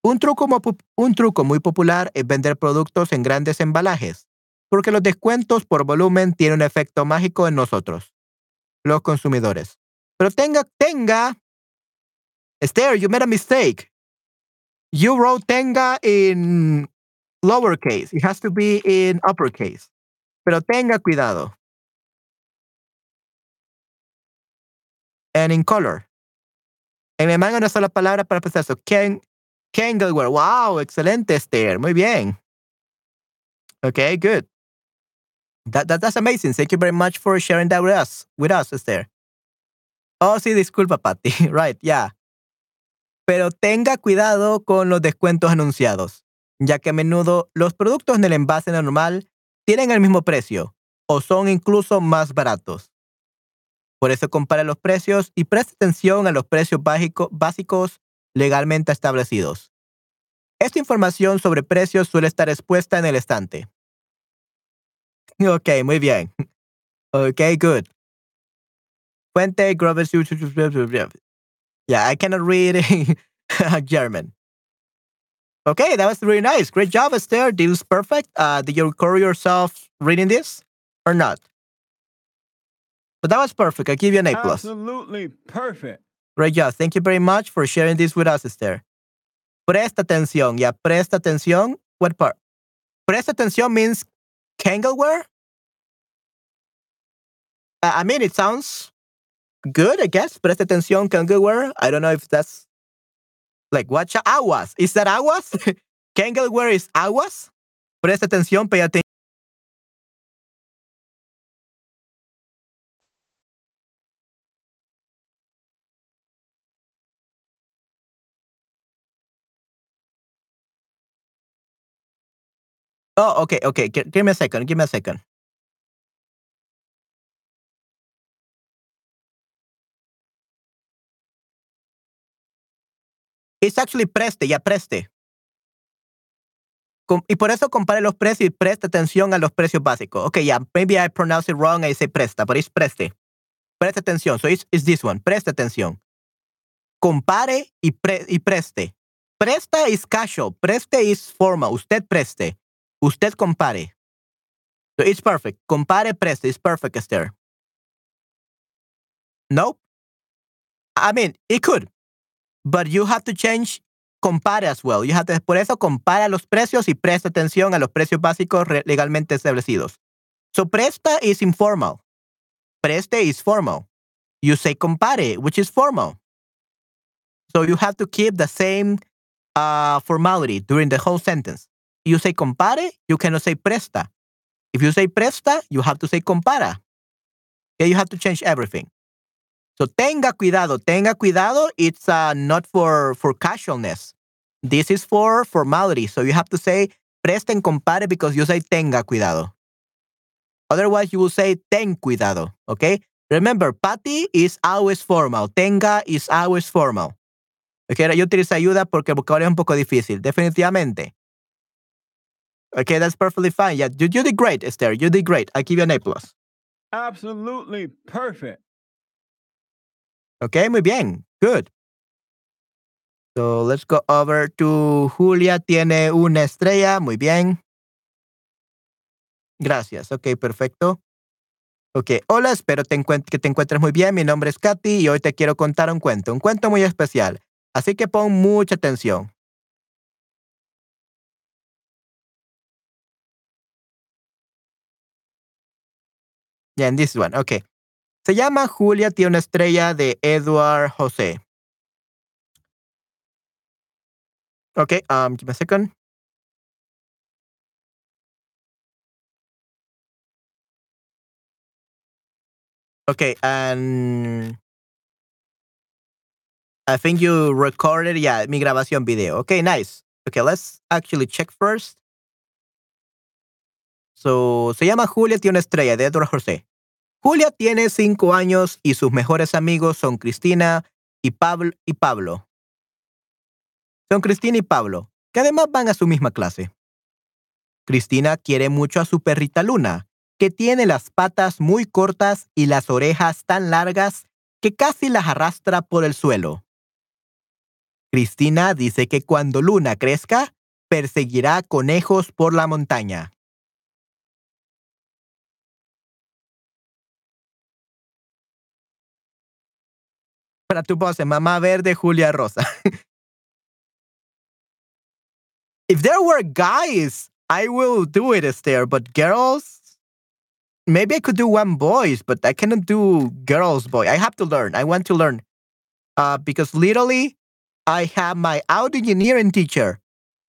Un truco, un truco muy popular es vender productos en grandes embalajes porque los descuentos por volumen tienen un efecto mágico en nosotros, los consumidores. Pero tenga, tenga. Esther, you made a mistake. You wrote tenga in lowercase. It has to be in uppercase. Pero tenga cuidado. And in color. En el manga una sola palabra para empezar eso. Ken, Kengelware. Wow, excelente, Esther. Muy bien. Okay, good. That, that, that's amazing. Thank you very much for sharing that with us, with us, Esther. Oh, sí, disculpa, Patty. right, yeah. Pero tenga cuidado con los descuentos anunciados, ya que a menudo los productos en el envase normal tienen el mismo precio o son incluso más baratos. Por eso compare los precios y preste atención a los precios básicos legalmente establecidos. Esta información sobre precios suele estar expuesta en el estante. Ok, muy bien. Okay, good. Fuente Grover. Yeah, I cannot read German. Okay, that was really nice. Great job, Esther. This was perfect. Uh, did you record yourself reading this or not? But that was perfect. I give you an A plus. Absolutely perfect. Great job. Thank you very much for sharing this with us, Esther. Presta atención. Yeah, presta atención. What part? Presta atención means Kangalware? I mean, it sounds good, I guess. Presta atención, Kangalware. I don't know if that's like watch aguas. Is that aguas? Kangalware is aguas? Presta atención, pay attention. Oh, okay, okay. Give me a second. Give me a second. It's actually preste, ya preste. Y por eso compare los precios y preste atención a los precios básicos. Okay, yeah, maybe I pronounce it wrong. I say presta, but it's preste. Preste atención. So it's, this one. Preste atención. Compare y preste. Presta is casual. Preste is formal. Usted preste. Usted compare. So it's perfect. Compare, preste. It's perfect, Esther. Nope. I mean, it could. But you have to change compare as well. You have to, por eso compara los precios y presta atención a los precios básicos legalmente establecidos. So presta is informal. Preste is formal. You say compare, which is formal. So you have to keep the same uh, formality during the whole sentence. You say compare, you cannot say presta. If you say presta, you have to say compara. Okay, you have to change everything. So tenga cuidado, tenga cuidado. It's uh, not for for casualness. This is for formality. So you have to say presten compare because you say tenga cuidado. Otherwise, you will say ten cuidado. Okay. Remember, pati is always formal. Tenga is always formal. Okay, yo utilizo ayuda porque el vocabulario es un poco difícil. Definitivamente. Okay, that's perfectly fine. Yeah, you, you did great, Esther. You did great. I give you an A plus. Absolutely perfect. Okay, muy bien. Good. So let's go over to Julia. Tiene una estrella. Muy bien. Gracias. Ok, perfecto. Ok, hola, espero te que te encuentres muy bien. Mi nombre es Katy y hoy te quiero contar un cuento, un cuento muy especial. Así que pon mucha atención. Yeah, this one. Okay. Se llama Julia, tiene una estrella de Edward José. Okay, um, give me a second. Okay, and I think you recorded, yeah, mi grabación video. Okay, nice. Okay, let's actually check first. So, se llama Julia, tiene una estrella de Edward José. Julia tiene cinco años y sus mejores amigos son Cristina y Pablo. Y Pablo. Son Cristina y Pablo, que además van a su misma clase. Cristina quiere mucho a su perrita Luna, que tiene las patas muy cortas y las orejas tan largas que casi las arrastra por el suelo. Cristina dice que cuando Luna crezca, perseguirá conejos por la montaña. Para tu pose, mamá verde, Julia Rosa. if there were guys, I will do it, Esther, but girls, maybe I could do one boys, but I cannot do girls boy. I have to learn. I want to learn. Uh, because literally, I have my audio engineering teacher.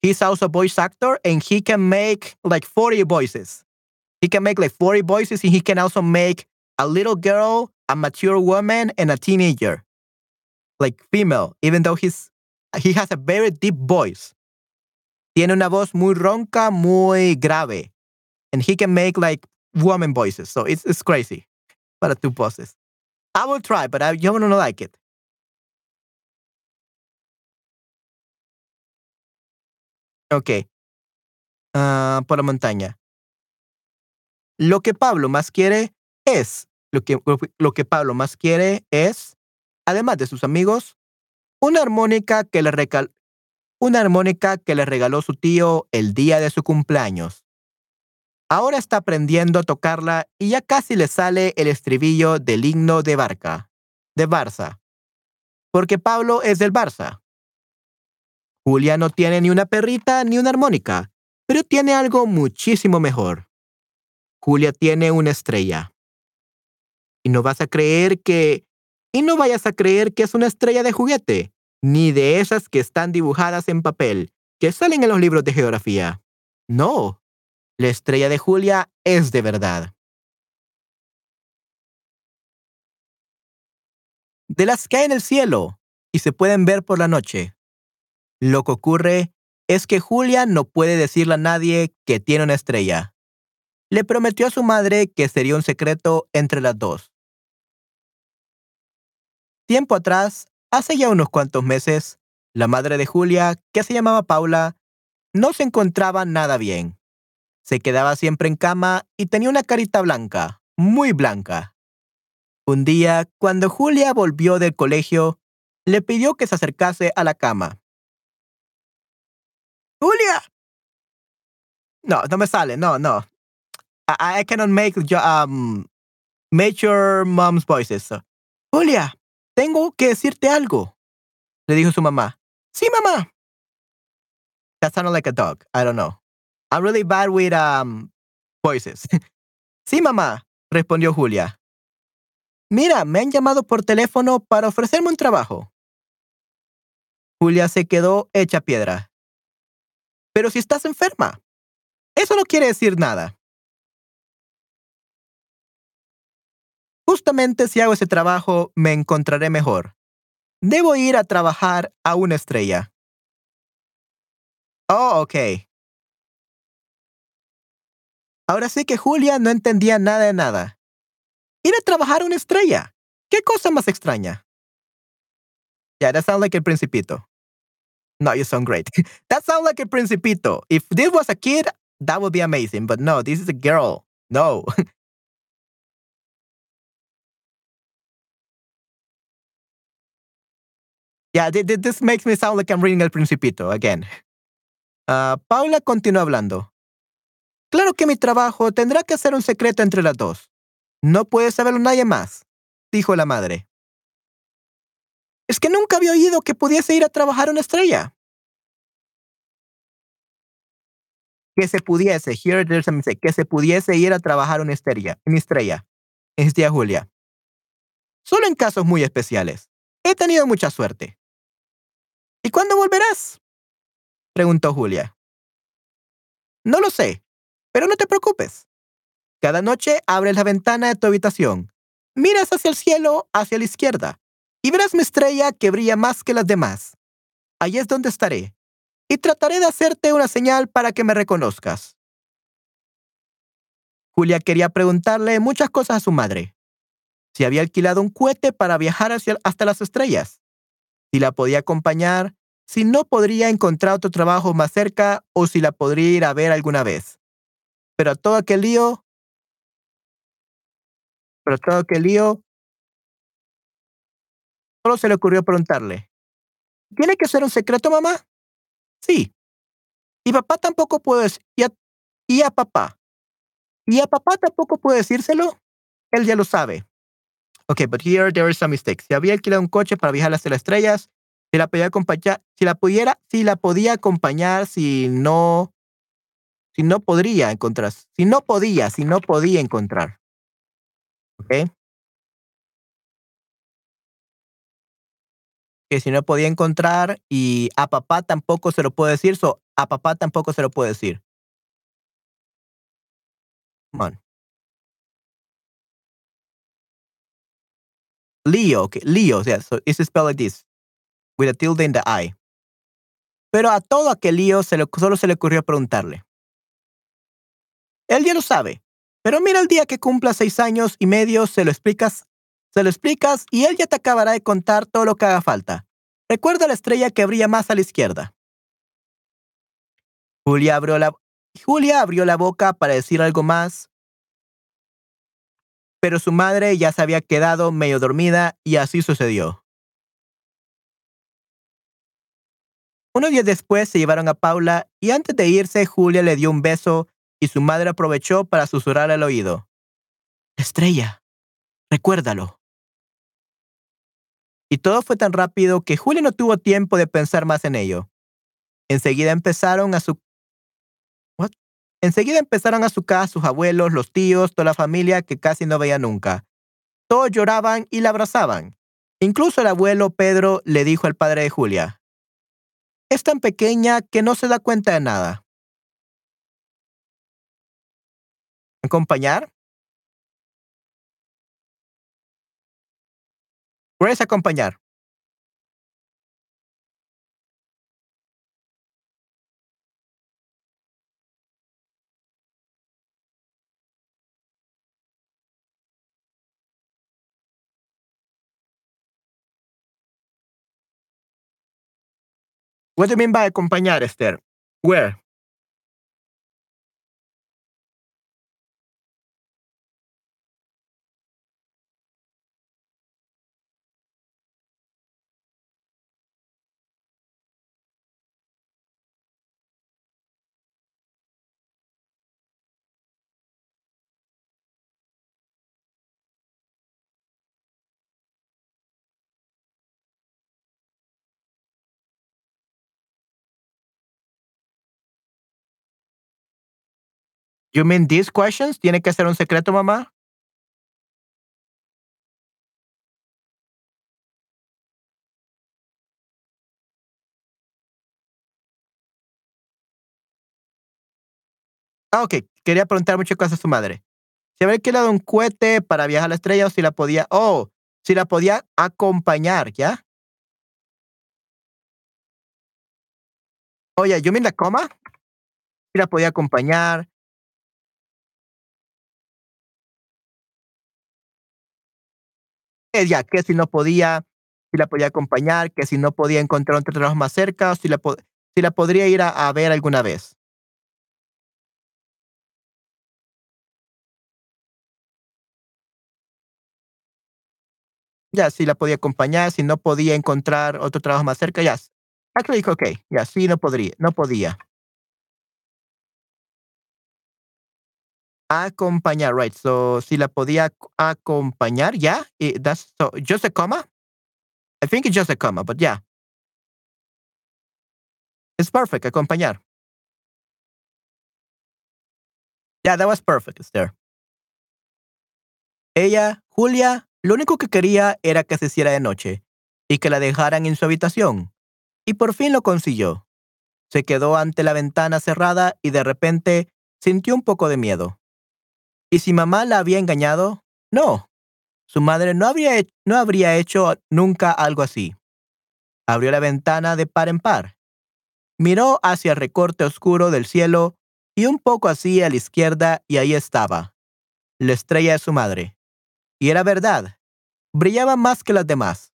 He's also a voice actor and he can make like 40 voices. He can make like 40 voices and he can also make a little girl, a mature woman, and a teenager. Like female, even though he's he has a very deep voice. Tiene una voz muy ronca, muy grave. And he can make like woman voices. So it's it's crazy. Para two voices. I will try, but I you don't like it. Ok. Ah, por la montaña. Lo que Pablo más quiere es, lo que, lo que Pablo más quiere es, además de sus amigos, una armónica que le regaló su tío el día de su cumpleaños. Ahora está aprendiendo a tocarla y ya casi le sale el estribillo del himno de Barca, de Barça. Porque Pablo es del Barça. Julia no tiene ni una perrita ni una armónica, pero tiene algo muchísimo mejor. Julia tiene una estrella. Y no vas a creer que... Y no vayas a creer que es una estrella de juguete, ni de esas que están dibujadas en papel, que salen en los libros de geografía. No, la estrella de Julia es de verdad. De las que hay en el cielo y se pueden ver por la noche. Lo que ocurre es que Julia no puede decirle a nadie que tiene una estrella. Le prometió a su madre que sería un secreto entre las dos. Tiempo atrás, hace ya unos cuantos meses, La madre de Julia, que se llamaba Paula, no se encontraba nada bien. Se quedaba siempre en cama y tenía una carita blanca, muy blanca. Un día, cuando Julia volvió del colegio, le pidió que se acercase a la cama. Julia. No, no me sale, no, no. I, cannot make um, major mom's voices. Julia, tengo que decirte algo. Le dijo su mamá. Sí, mamá. That sounded like a dog. I don't know. I'm really bad with um, voices. sí, mamá, respondió Julia. Mira, me han llamado por teléfono para ofrecerme un trabajo. Julia se quedó hecha piedra. Pero si estás enferma, eso no quiere decir nada. Justamente si hago ese trabajo, me encontraré mejor. Debo ir a trabajar a una estrella. Oh, ok. Ahora sí que Julia no entendía nada de nada. Ir a trabajar a una estrella. ¿Qué cosa más extraña? Yeah, that sounds like el principito. No, you sound great. that sounds like a principito. If this was a kid, that would be amazing. But no, this is a girl. No. yeah, this makes me sound like I'm reading El Principito again. Uh, Paula continuó hablando. Claro que mi trabajo tendrá que ser un secreto entre las dos. No puede saberlo nadie más, dijo la madre. Es que nunca había oído que pudiese ir a trabajar una estrella. Que se pudiese, here there's a que se pudiese ir a trabajar una estrella, una estrella. tía Julia. Solo en casos muy especiales. He tenido mucha suerte. ¿Y cuándo volverás? Preguntó Julia. No lo sé, pero no te preocupes. Cada noche abres la ventana de tu habitación, miras hacia el cielo, hacia la izquierda, y verás mi estrella que brilla más que las demás. Allí es donde estaré, y trataré de hacerte una señal para que me reconozcas. Julia quería preguntarle muchas cosas a su madre. Si había alquilado un cohete para viajar hasta las estrellas, si la podía acompañar, si no podría encontrar otro trabajo más cerca o si la podría ir a ver alguna vez. Pero todo aquel lío... Pero todo aquel lío Solo se le ocurrió preguntarle, ¿tiene que ser un secreto, mamá? Sí. Y papá tampoco puede y a, y a papá. ¿Y a papá tampoco puede decírselo? Él ya lo sabe. Ok, but here there is some mistake. Si había alquilado un coche para viajar hacia las estrellas, si la podía acompañar, si la pudiera, si la podía acompañar, si no, si no podría encontrar, si no podía, si no podía encontrar. Ok. que si no podía encontrar y a papá tampoco se lo puede decir, so a papá tampoco se lo puede decir. Come on. Leo, okay, Leo, yeah, so it's spelled like this, with a tilde in the I. Pero a todo aquel lío solo se le ocurrió preguntarle. Él ya lo sabe, pero mira el día que cumpla seis años y medio, se lo explicas se lo explicas y él ya te acabará de contar todo lo que haga falta. Recuerda la estrella que brilla más a la izquierda. Julia abrió la, Julia abrió la boca para decir algo más, pero su madre ya se había quedado medio dormida y así sucedió. Unos días después se llevaron a Paula y antes de irse Julia le dio un beso y su madre aprovechó para susurrar al oído. Estrella, recuérdalo. Y todo fue tan rápido que Julia no tuvo tiempo de pensar más en ello. Enseguida empezaron a su Enseguida empezaron a su casa sus abuelos, los tíos, toda la familia que casi no veía nunca. Todos lloraban y la abrazaban. Incluso el abuelo Pedro le dijo al padre de Julia, es tan pequeña que no se da cuenta de nada. ¿Acompañar? Puedes acompañar. What do you mean by acompañar, Esther? Where? You mean these questions? ¿Tiene que ser un secreto, mamá? Ah, ok. Quería preguntar muchas cosas a su madre. Si había alquilado un cohete para viajar a la estrella o si la podía, oh, si la podía acompañar, ¿ya? Oye, ¿you mean la coma? Si la podía acompañar. Eh, ya, que si no podía, si la podía acompañar, que si no podía encontrar otro trabajo más cerca, si la, si la podría ir a, a ver alguna vez. Ya, si la podía acompañar, si no podía encontrar otro trabajo más cerca, ya. Actually, dijo, ok, ya, sí, no podría, no podía. Acompañar, right. So, si la podía ac- acompañar, yeah, that's so, just a comma. I think it's just a comma, but yeah. It's perfect, acompañar. Yeah, that was perfect, Esther. Ella, Julia, lo único que quería era que se hiciera de noche y que la dejaran en su habitación. Y por fin lo consiguió. Se quedó ante la ventana cerrada y de repente sintió un poco de miedo. ¿Y si mamá la había engañado? No. Su madre no, habría no habría hecho nunca algo así. Abrió la ventana de par en par. Miró hacia el recorte oscuro del cielo y un poco así a la izquierda y ahí estaba, la estrella de su madre. Y era verdad, brillaba más que las demás.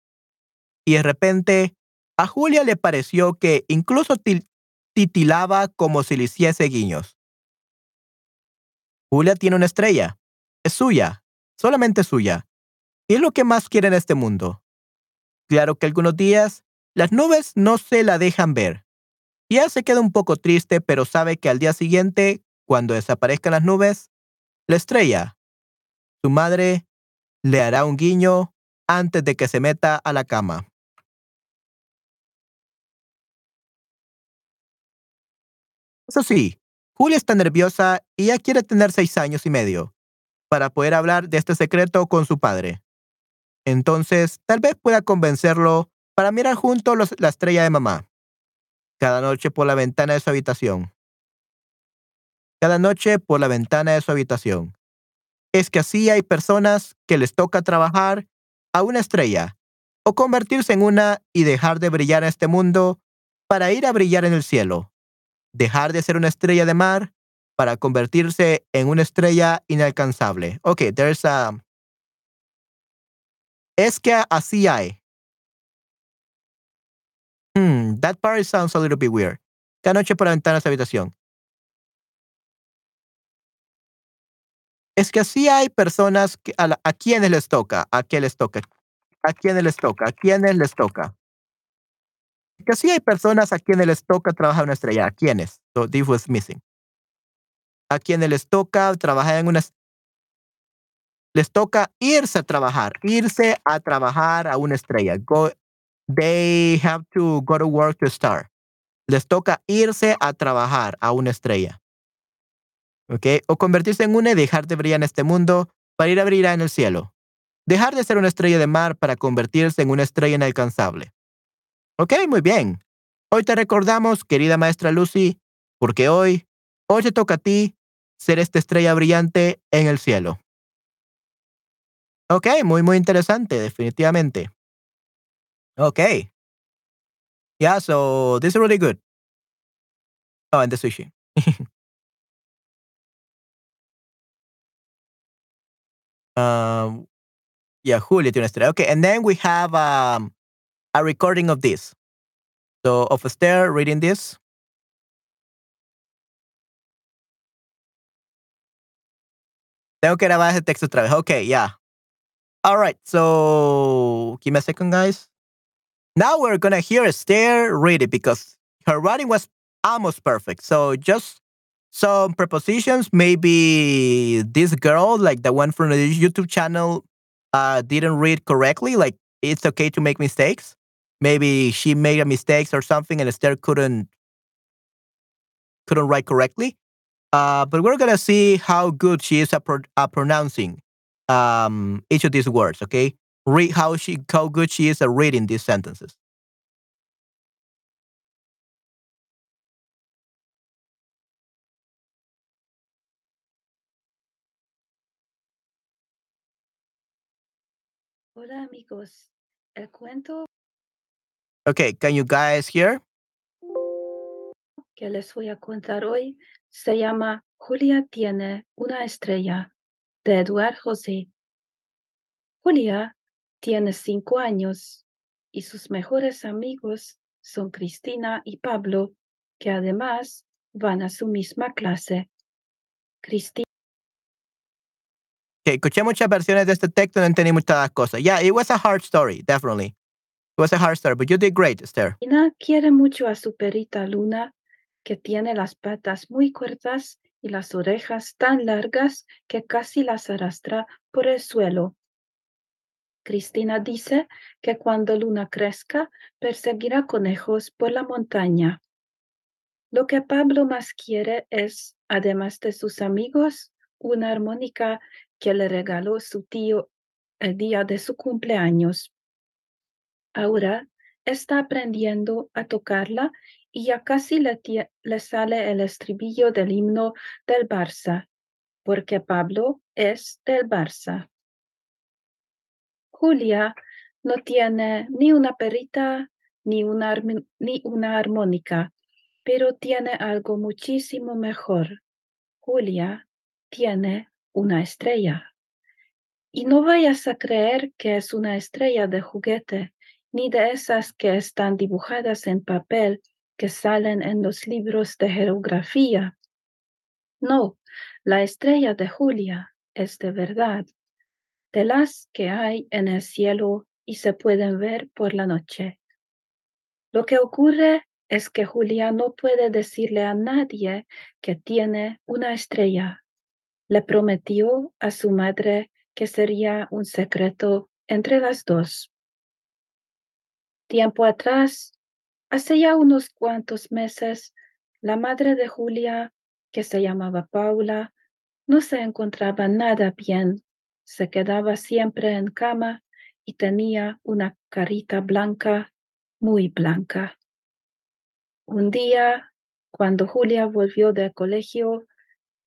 Y de repente, a Julia le pareció que incluso til- titilaba como si le hiciese guiños. Julia tiene una estrella. Es suya, solamente suya. Y es lo que más quiere en este mundo. Claro que algunos días las nubes no se la dejan ver. Y ella se queda un poco triste, pero sabe que al día siguiente, cuando desaparezcan las nubes, la estrella, su madre, le hará un guiño antes de que se meta a la cama. Eso sí, Julia está nerviosa y ya quiere tener seis años y medio para poder hablar de este secreto con su padre. Entonces, tal vez pueda convencerlo para mirar juntos la estrella de mamá, cada noche por la ventana de su habitación. Cada noche por la ventana de su habitación. Es que así hay personas que les toca trabajar a una estrella o convertirse en una y dejar de brillar en este mundo para ir a brillar en el cielo. Dejar de ser una estrella de mar para convertirse en una estrella inalcanzable. Okay, there's a... Es que así hay. Hmm, that part sounds a little bit weird. Cada noche por la ventana de su habitación. Es que así hay personas que a, la- a quienes les toca, a quienes les toca, a quienes les toca, a quienes les toca. Que así hay personas a quienes les toca trabajar en una estrella. ¿A quienes? So this was missing. A quienes les toca trabajar en una... es- Les toca irse a trabajar, irse a trabajar a una estrella. Go, they have to go to work to start. Les toca irse a trabajar a una estrella. ¿Ok? O convertirse en una y dejar de brillar en este mundo para ir a brillar en el cielo. Dejar de ser una estrella de mar para convertirse en una estrella inalcanzable. Ok, muy bien. Hoy te recordamos, querida maestra Lucy, porque hoy, hoy te toca a ti ser esta estrella brillante en el cielo. Ok, muy, muy interesante, definitivamente. Ok. Yeah, so this is really good. Oh, and the sushi. um, yeah, Julia tiene estrella. Okay, and then we have um, a recording of this. So, of Esther reading this. Tengo que grabar ese texto otra vez. Okay, yeah. All right. So, give me a second, guys. Now we're gonna hear Esther read it because her writing was almost perfect. So just some prepositions. Maybe this girl, like the one from the YouTube channel, uh, didn't read correctly. Like it's okay to make mistakes. Maybe she made a mistake or something, and Esther couldn't couldn't write correctly. Uh, but we're gonna see how good she is at, pro- at pronouncing um, each of these words. Okay, read how she how good she is at reading these sentences. Hola amigos, el cuento Okay, can you guys hear? que les voy a contar hoy se llama Julia tiene una estrella de Eduard José. Julia tiene cinco años y sus mejores amigos son Cristina y Pablo, que además van a su misma clase. Cristina Okay, escuché muchas versiones de este texto, no entendí muchas cosas. Yeah, it was a hard story, definitely. It was a hard story, but you did Esther. quiere mucho a su perita Luna, que tiene las patas muy cortas y las orejas tan largas que casi las arrastra por el suelo. Cristina dice que cuando Luna crezca, perseguirá conejos por la montaña. Lo que Pablo más quiere es, además de sus amigos, una armónica que le regaló su tío el día de su cumpleaños. Ahora está aprendiendo a tocarla y ya casi le, le, sale el estribillo del himno del Barça, porque Pablo es del Barça. Julia no tiene ni una perita ni una, ni una armónica, pero tiene algo muchísimo mejor. Julia tiene una estrella. Y no vayas a creer que es una estrella de juguete, ni de esas que están dibujadas en papel que salen en los libros de geografía. No, la estrella de Julia es de verdad, de las que hay en el cielo y se pueden ver por la noche. Lo que ocurre es que Julia no puede decirle a nadie que tiene una estrella le prometió a su madre que sería un secreto entre las dos. Tiempo atrás, hace ya unos cuantos meses, la madre de Julia, que se llamaba Paula, no se encontraba nada bien, se quedaba siempre en cama y tenía una carita blanca, muy blanca. Un día, cuando Julia volvió del colegio,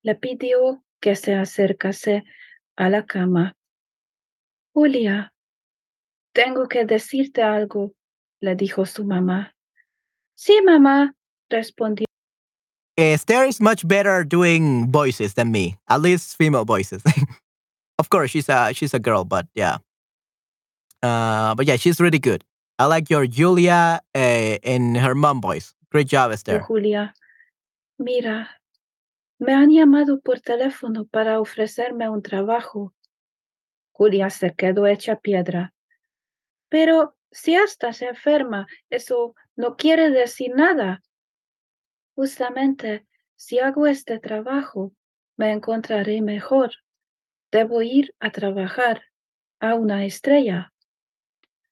le pidió que se acercase a la cama. Julia, tengo que decirte algo, le dijo su mamá. Sí, mamá, respondió. Esther is much better doing voices than me, at least female voices. of course, she's a she's a girl, but yeah. Uh, but yeah, she's really good. I like your Julia uh, and her mom voice. Great job, Esther. Julia, mira, me han llamado por teléfono para ofrecerme un trabajo. Julia se quedó hecha piedra. Pero si estás enferma, eso no quiere decir nada. Justamente, si hago este trabajo, me encontraré mejor. Debo ir a trabajar a una estrella.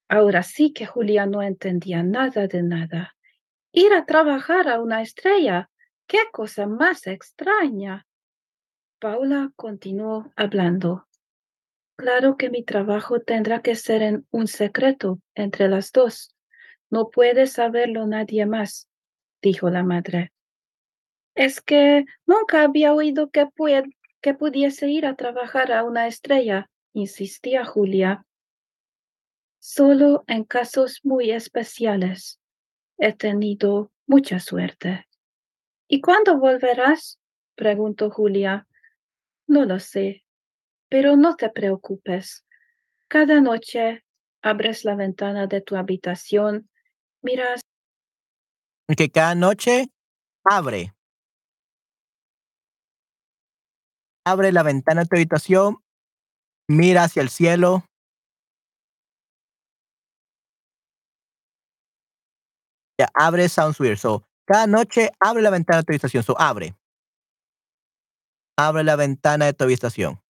Ahora sí que Julia no entendía nada de nada. Ir a trabajar a una estrella. ¡Qué cosa más extraña! Paula continuó hablando. Claro que mi trabajo tendrá que ser en un secreto entre las dos. No puede saberlo nadie más, dijo la madre. Es que nunca había oído que, que pudiese ir a trabajar a una estrella, insistía Julia. Solo en casos muy especiales. He tenido mucha suerte. ¿Y cuándo volverás? preguntó Julia. No lo sé, pero no te preocupes. Cada noche abres la ventana de tu habitación, miras Que cada noche abre. Abre la ventana de tu habitación, mira hacia el cielo. Ya, abre sounds weird. So, cada noche abre la ventana de tu habitación. So, abre. Abre la ventana de tu habitación.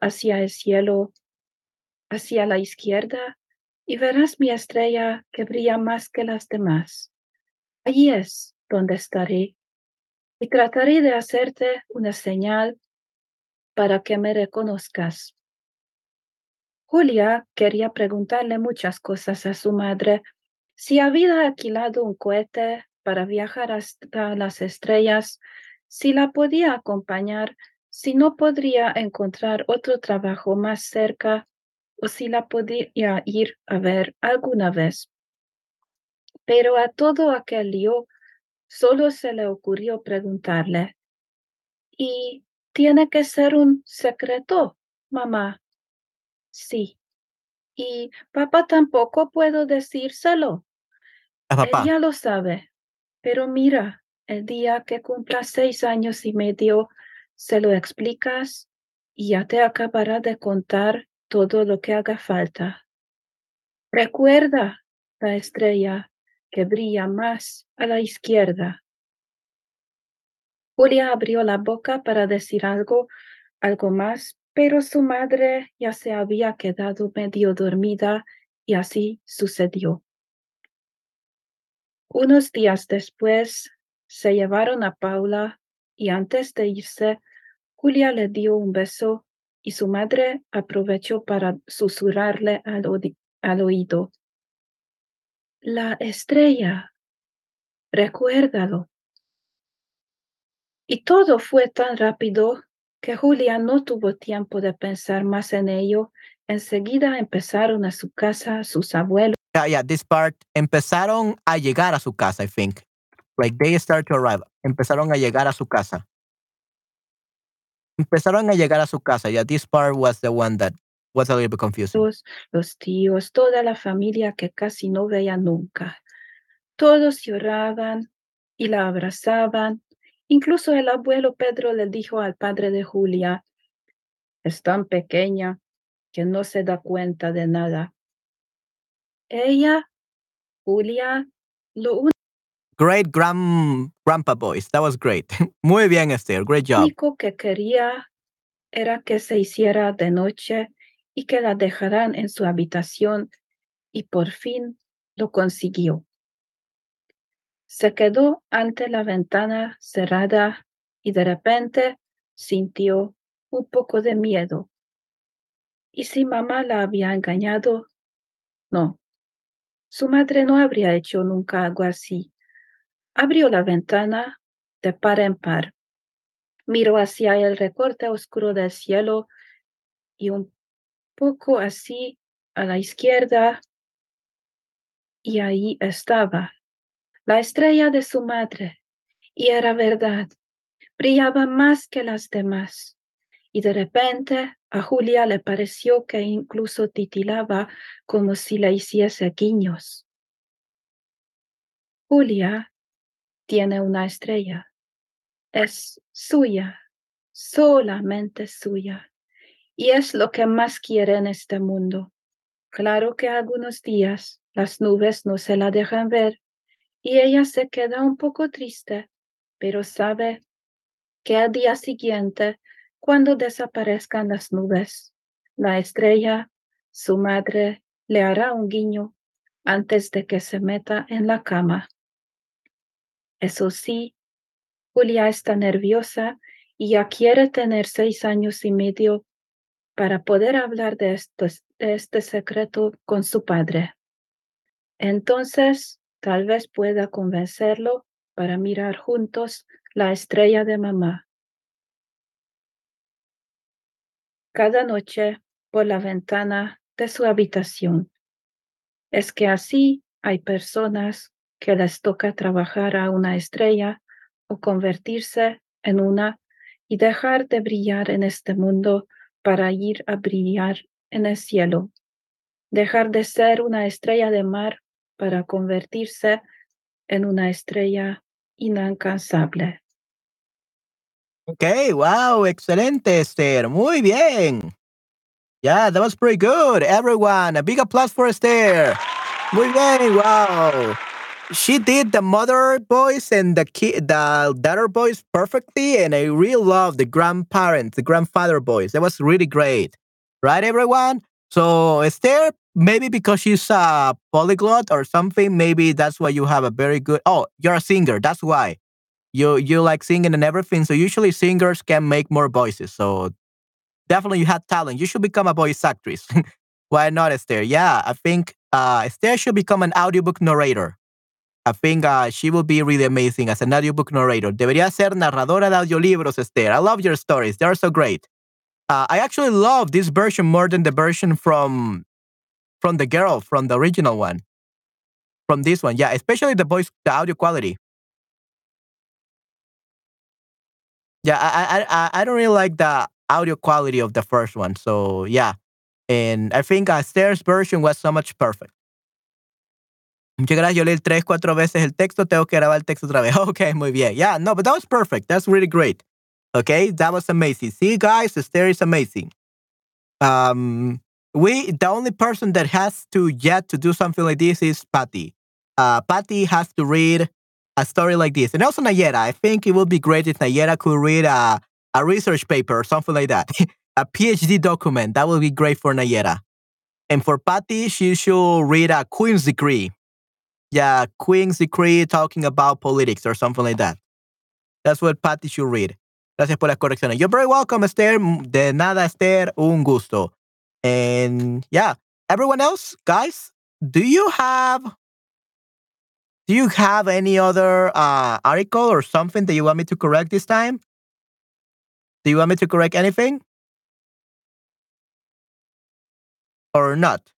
Hacia el cielo, hacia la izquierda, y verás mi estrella que brilla más que las demás. Allí es donde estaré, y trataré de hacerte una señal para que me reconozcas. Julia quería preguntarle muchas cosas a su madre, si había alquilado un cohete para viajar hasta las estrellas, si la podía acompañar si no podría encontrar otro trabajo más cerca o si la podía ir a ver alguna vez. Pero a todo aquel lío solo se le ocurrió preguntarle, ¿y tiene que ser un secreto, mamá? Sí. ¿Y papá tampoco puedo decírselo? papá. Ella lo sabe. Pero mira, el día que cumpla seis años y medio, se lo explicas y ya te acabará de contar todo lo que haga falta. Recuerda la estrella que brilla más a la izquierda. Julia abrió la boca para decir algo, algo más, pero su madre ya se había quedado medio dormida y así sucedió. Unos días después se llevaron a Paula y antes de irse, Julia le dio un beso y su madre aprovechó para susurrarle al, oído. La estrella, recuérdalo. Y todo fue tan rápido que Julia no tuvo tiempo de pensar más en ello. Enseguida empezaron a su casa sus abuelos. Yeah, yeah, this part. Empezaron a llegar a su casa, I think. Like they start to arrive. Empezaron a llegar a su casa. Empezaron a llegar a su casa. Yeah, this part was the one that was a little bit confusing. Los, los tíos, toda la familia que casi no veía nunca. Todos lloraban y la abrazaban. Incluso el abuelo Pedro le dijo al padre de Julia, es tan pequeña que no se da cuenta de nada. Ella, Julia, lo Great grand, grandpa boys. That was great. Muy bien, Esther. Great job. único que quería era que se hiciera de noche y que la dejaran en su habitación y por fin lo consiguió. Se quedó ante la ventana cerrada y de repente sintió un poco de miedo. ¿Y si mamá la había engañado? No. Su madre no habría hecho nunca algo así. Abrió la ventana de par en par. Miró hacia el recorte oscuro del cielo y un poco así a la izquierda. Y ahí estaba, la estrella de su madre. Y era verdad, brillaba más que las demás. Y de repente a Julia le pareció que incluso titilaba como si le hiciese guiños. Julia tiene una estrella. Es suya, solamente suya. Y es lo que más quiere en este mundo. Claro que algunos días las nubes no se la dejan ver y ella se queda un poco triste, pero sabe que al día siguiente, cuando desaparezcan las nubes, la estrella, su madre, le hará un guiño antes de que se meta en la cama. Eso sí, Julia está nerviosa y ya quiere tener seis años y medio para poder hablar de, este secreto con su padre. Entonces, tal vez pueda convencerlo para mirar juntos la estrella de mamá. Cada noche por la ventana de su habitación. Es que así hay personas que les toca trabajar a una estrella o convertirse en una y dejar de brillar en este mundo para ir a brillar en el cielo. Dejar de ser una estrella de mar para convertirse en una estrella inalcanzable. Okay, wow, excelente, Esther. Muy bien. Yeah, that was pretty good. Everyone, a big applause for Esther. Muy bien, wow. She did the mother voice and the kid, the daughter voice perfectly, and I really love the grandparents, the grandfather voice. That was really great, right, everyone? So Esther, maybe because she's a polyglot or something, maybe that's why you have a very good. Oh, you're a singer. That's why you you like singing and everything. So usually singers can make more voices. So definitely you have talent. You should become a voice actress. why not, Esther? Yeah, I think uh, Esther should become an audiobook narrator. I think uh, she will be really amazing as an audiobook narrator. Debería ser narradora de audiolibros, Esther. I love your stories. They are so great. Uh, I actually love this version more than the version from from the girl from the original one. From this one, yeah, especially the voice, the audio quality. Yeah, I I I, don't really like the audio quality of the first one. So yeah, and I think uh, Esther's version was so much perfect. Muchas gracias. Yo leí tres, cuatro veces el texto. Tengo que grabar el texto otra vez. Okay, muy bien. Yeah, no, but that was perfect. That's really great. Okay, that was amazing. See, guys, Esther is amazing. Um, we the only person that has to yet to do something like this is Patty. Uh, Patty has to read a story like this, and also Nayera. I think it would be great if Nayera could read a a research paper or something like that, a PhD document. That would be great for Nayera. And for Patty, she should read a Queen's Decree yeah, Queen's Decree talking about politics or something like that. That's what Patty should read. Gracias por las correcciones. You're very welcome, Esther. De nada, Esther. Un gusto. And yeah, everyone else, guys, do you have do you have any other uh, article or something that you want me to correct this time? Do you want me to correct anything? Or not?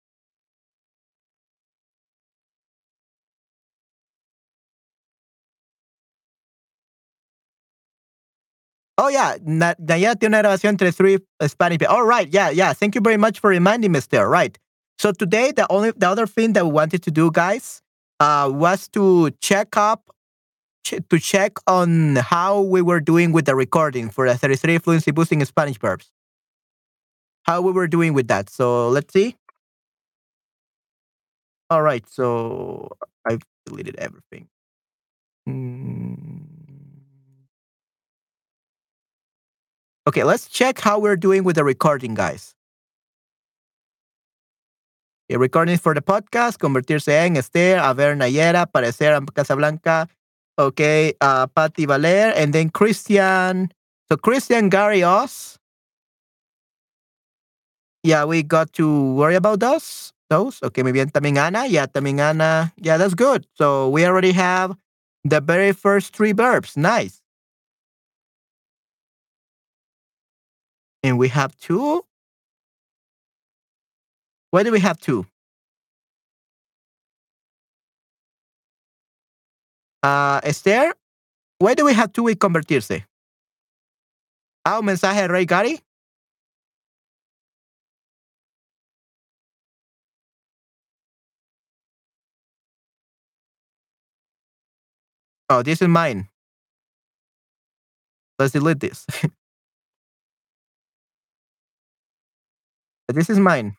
Oh yeah, Na- Nayara tiene una grabación entre three Spanish people. All right, yeah, yeah. Thank you very much for reminding me, Esther. Right. So today, the only the other thing that we wanted to do, guys, uh, was to check up, ch- to check on how we were doing with the recording for the 33 fluency boosting Spanish verbs. How we were doing with that. So let's see. All right. So I've deleted everything. Mm. Okay, let's check how we're doing with the recording, guys. Okay, recording for the podcast, convertirse en Esther, a ver Nayera, parecer a Casablanca. Okay, uh, Patty Valer, and then Christian. So Christian Gary. Yeah, we got to worry about those. Those. Okay, muy bien. También Ana. Yeah, también Ana. Yeah, that's good. So we already have the very first three verbs. Nice. And we have two. Why do we have two? Uh, Esther, why do we have two with convertirse? Ah, un mensaje de Ray Gary. Oh, this is mine. Let's delete this. This is mine.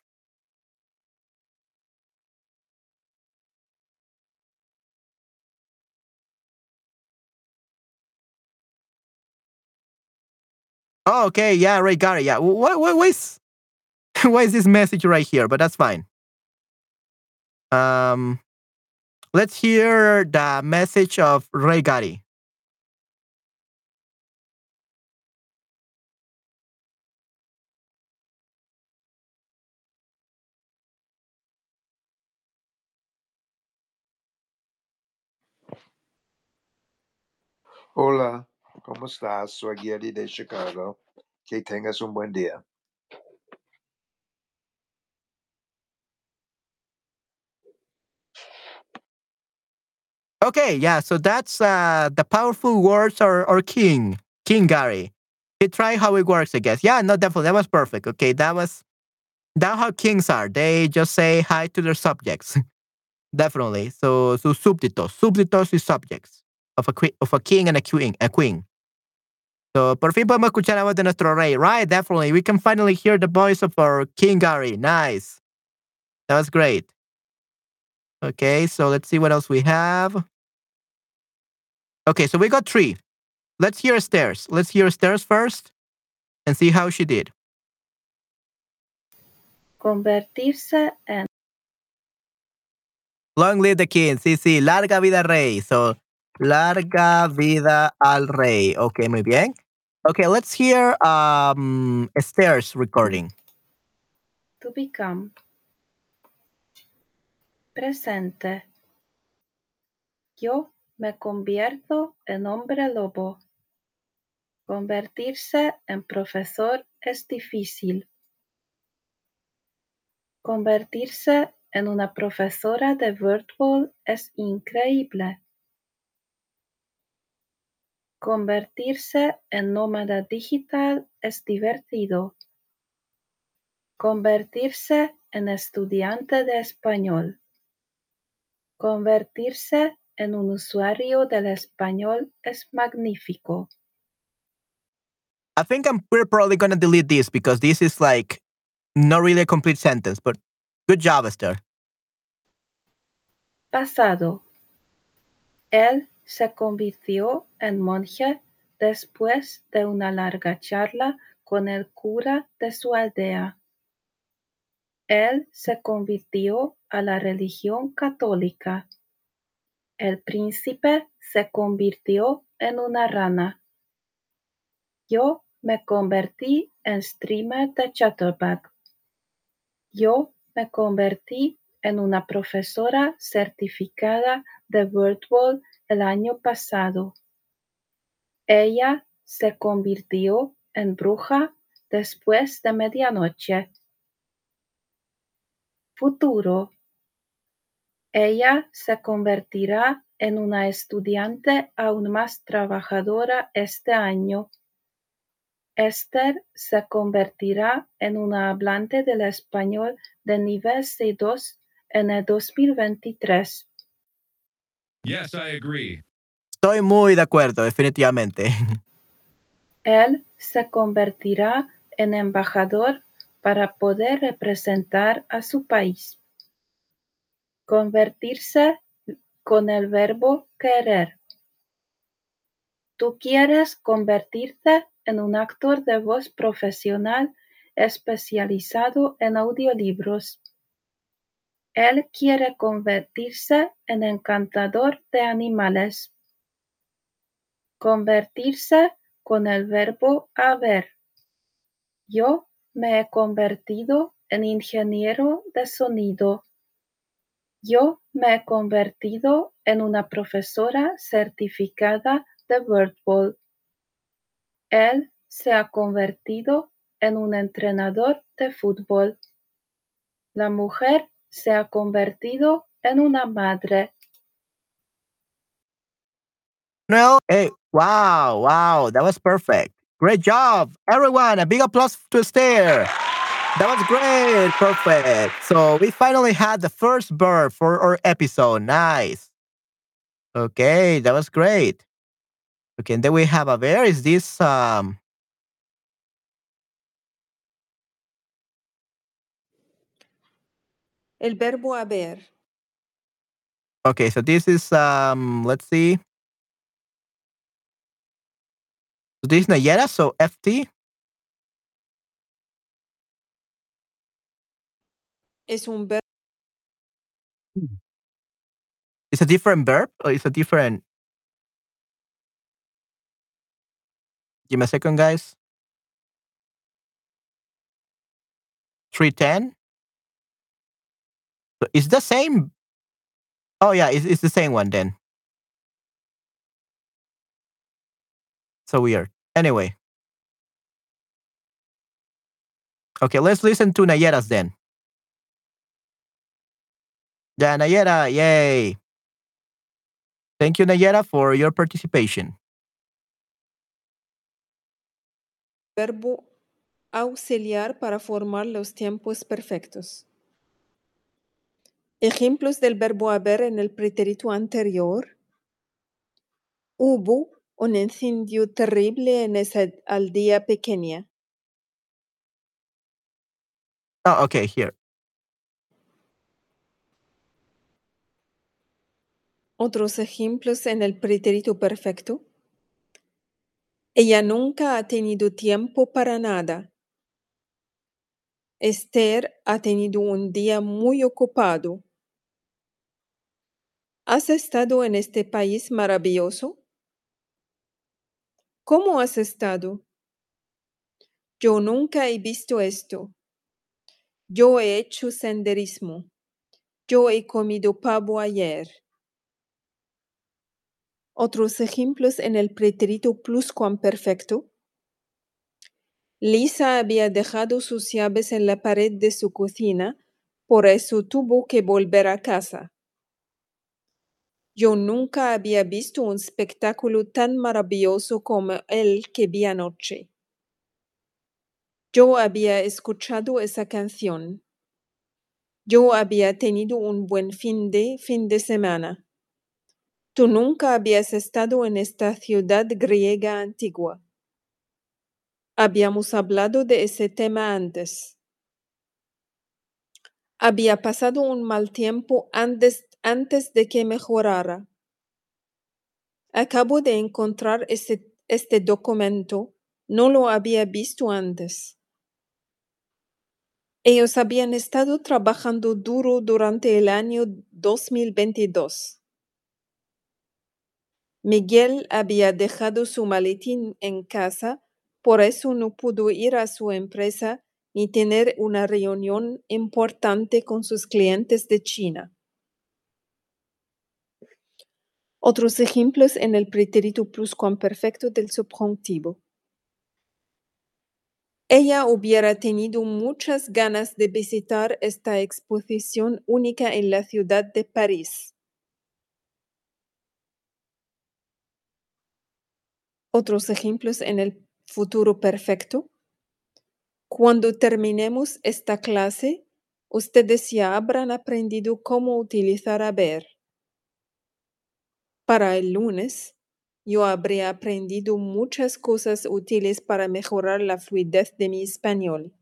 Oh, okay. Yeah, right. Got it. Yeah. What, what, what is, why is this message right here? But that's fine. Um, let's hear the message of Ray Gotti. Hola, ¿cómo estás? Soy Gary de Chicago. Que tengas un buen día. Okay, yeah, so that's uh, the powerful words or, or king, King Gary. He tried how it works, I guess. Yeah, no, definitely. That was perfect. Okay, that was that how kings are. They just say hi to their subjects. Definitely. So, sus súbditos. Súbditos y subjects of a, que- of a king and a queen. A queen. So, por fin podemos escuchar la voz de nuestro rey. Right, definitely. We can finally hear the voice of our King Gary. Nice. That was great. Okay, so let's see what else we have. Okay, so we got three. Let's hear Esther's. Let's hear Esther's first and see how she did. Convertirse en Long live the king. Sí, sí. Larga vida rey. So, larga vida al rey. Okay, muy bien. Okay, let's hear um Esther's recording. to become. Presente. Yo me convierto en hombre lobo. Convertirse en profesor es difícil. Convertirse en una profesora de Wordball es increíble. Convertirse en nómada digital es divertido. Convertirse en estudiante de español. Convertirse en un usuario del español es magnífico. I think I'm we're probably gonna delete this because this is like not really a complete sentence, but good job, Esther. Pasado. Él se convirtió en monje después de una larga charla con el cura de su aldea. Él se convirtió a la religión católica. El príncipe se convirtió en una rana. Yo me convertí en streamer de Chatterback. Yo me convertí en una profesora certificada de Wordball el año pasado. Ella se convirtió en bruja después de medianoche. Futuro. Ella se convertirá en una estudiante aún más trabajadora este año. Esther se convertirá en una hablante del español de nivel C2 en el 2023. Yes, I agree. Estoy muy de acuerdo, definitivamente. Él se convertirá en embajador para poder representar a su país. Convertirse con el verbo querer. Tú quieres convertirte en un actor de voz profesional especializado en audiolibros. Él quiere convertirse en encantador de animales. Convertirse con el verbo haber. Yo me he convertido en ingeniero de sonido. Yo me he convertido en una profesora certificada de Wordball. Él se ha convertido en un entrenador de fútbol. La mujer se ha convertido en una madre. No, hey, wow, wow, that was perfect. Great job, everyone. A big applause to Esther. That was great, perfect. So we finally had the first verb for our episode. Nice. Okay, that was great. Okay, and then we have a where is this um El verbo haber. okay, so this is um let's see. So this is Nayera, so FT. Es un verbo It's a different verb or it's a different Give me a second, guys. 310. So it's the same. Oh, yeah, it's, it's the same one then. So weird. Anyway. Okay, let's listen to Nayera's then. Yeah, Nayera, yay. Thank you, Nayera, for your participation. verbo auxiliar para formar los tiempos perfectos. Ejemplos del verbo haber en el pretérito anterior. Hubo un incendio terrible en esa aldea pequeña. Oh, okay, here. Otros ejemplos en el pretérito perfecto. Ella nunca ha tenido tiempo para nada. Esther ha tenido un día muy ocupado. ¿Has estado en este país maravilloso? ¿Cómo has estado? Yo nunca he visto esto. Yo he hecho senderismo. Yo he comido pavo ayer. Otros ejemplos en el pretérito pluscuamperfecto. Lisa había dejado sus llaves en la pared de su cocina, por eso tuvo que volver a casa. Yo nunca había visto un espectáculo tan maravilloso como el que vi anoche. Yo había escuchado esa canción. Yo había tenido un buen fin de fin de semana. Tú nunca habías estado en esta ciudad griega antigua. Habíamos hablado de ese tema antes. Había pasado un mal tiempo antes, antes de que mejorara. Acabo de encontrar este, documento. No lo había visto antes. Ellos habían estado trabajando duro durante el año 2022. Miguel había dejado su maletín en casa, por eso no pudo ir a su empresa ni tener una reunión importante con sus clientes de China. Otros ejemplos en el pretérito pluscuamperfecto del subjuntivo. Ella hubiera tenido muchas ganas de visitar esta exposición única en la ciudad de París. Otros ejemplos en el futuro perfecto. Cuando terminemos esta clase, ustedes ya habrán aprendido cómo utilizar haber. Para el lunes, yo habré aprendido muchas cosas útiles para mejorar la fluidez de mi español.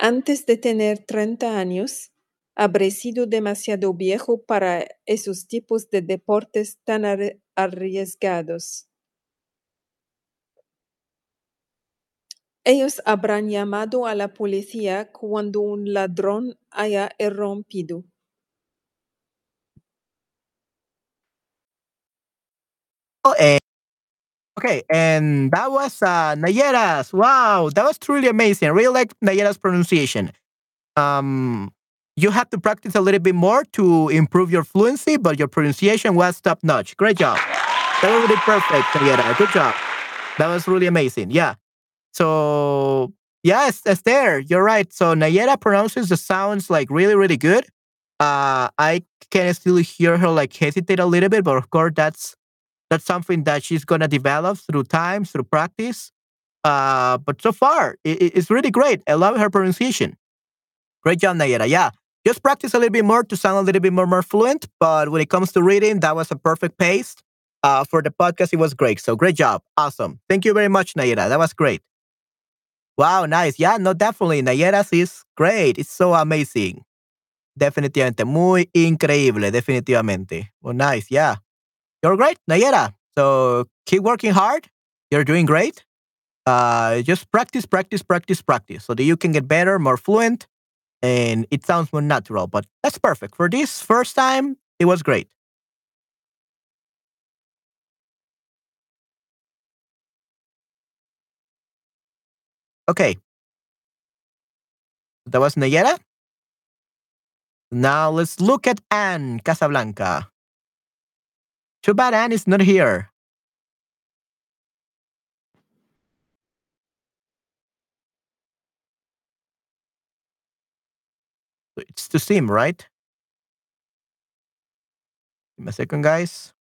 Antes de tener 30 años, habré sido demasiado viejo para esos tipos de deportes tan arri- arriesgados. Ellos habrán llamado a la policía cuando un ladrón haya irrumpido. And okay, and that was uh, Nayera's. Wow, that was truly amazing. I really like Nayera's pronunciation. Um, you have to practice a little bit more to improve your fluency, but your pronunciation was top notch. Great job. That was really perfect, Nayera. Good job. That was really amazing. Yeah. So yes, that's there. you're right. So Nayera pronounces the sounds like really, really good. Uh, I can still hear her like hesitate a little bit, but of course that's that's something that she's gonna develop through time, through practice. Uh, but so far, it- it's really great. I love her pronunciation. Great job, Nayera. Yeah, just practice a little bit more to sound a little bit more, more fluent. But when it comes to reading, that was a perfect pace. Uh, for the podcast, it was great. So great job. Awesome. Thank you very much, Nayera. That was great. Wow, nice. Yeah, no, definitely. Nayera's is great. It's so amazing. Definitivamente. Muy increíble. Definitivamente. Well, nice. Yeah. You're great, Nayera. So keep working hard. You're doing great. Uh, just practice, practice, practice, practice so that you can get better, more fluent, and it sounds more natural. But that's perfect. For this first time, it was great. Okay. That was Nayera. Now let's look at Anne Casablanca. Too bad Anne is not here. It's to sim, right? Give me a second, guys.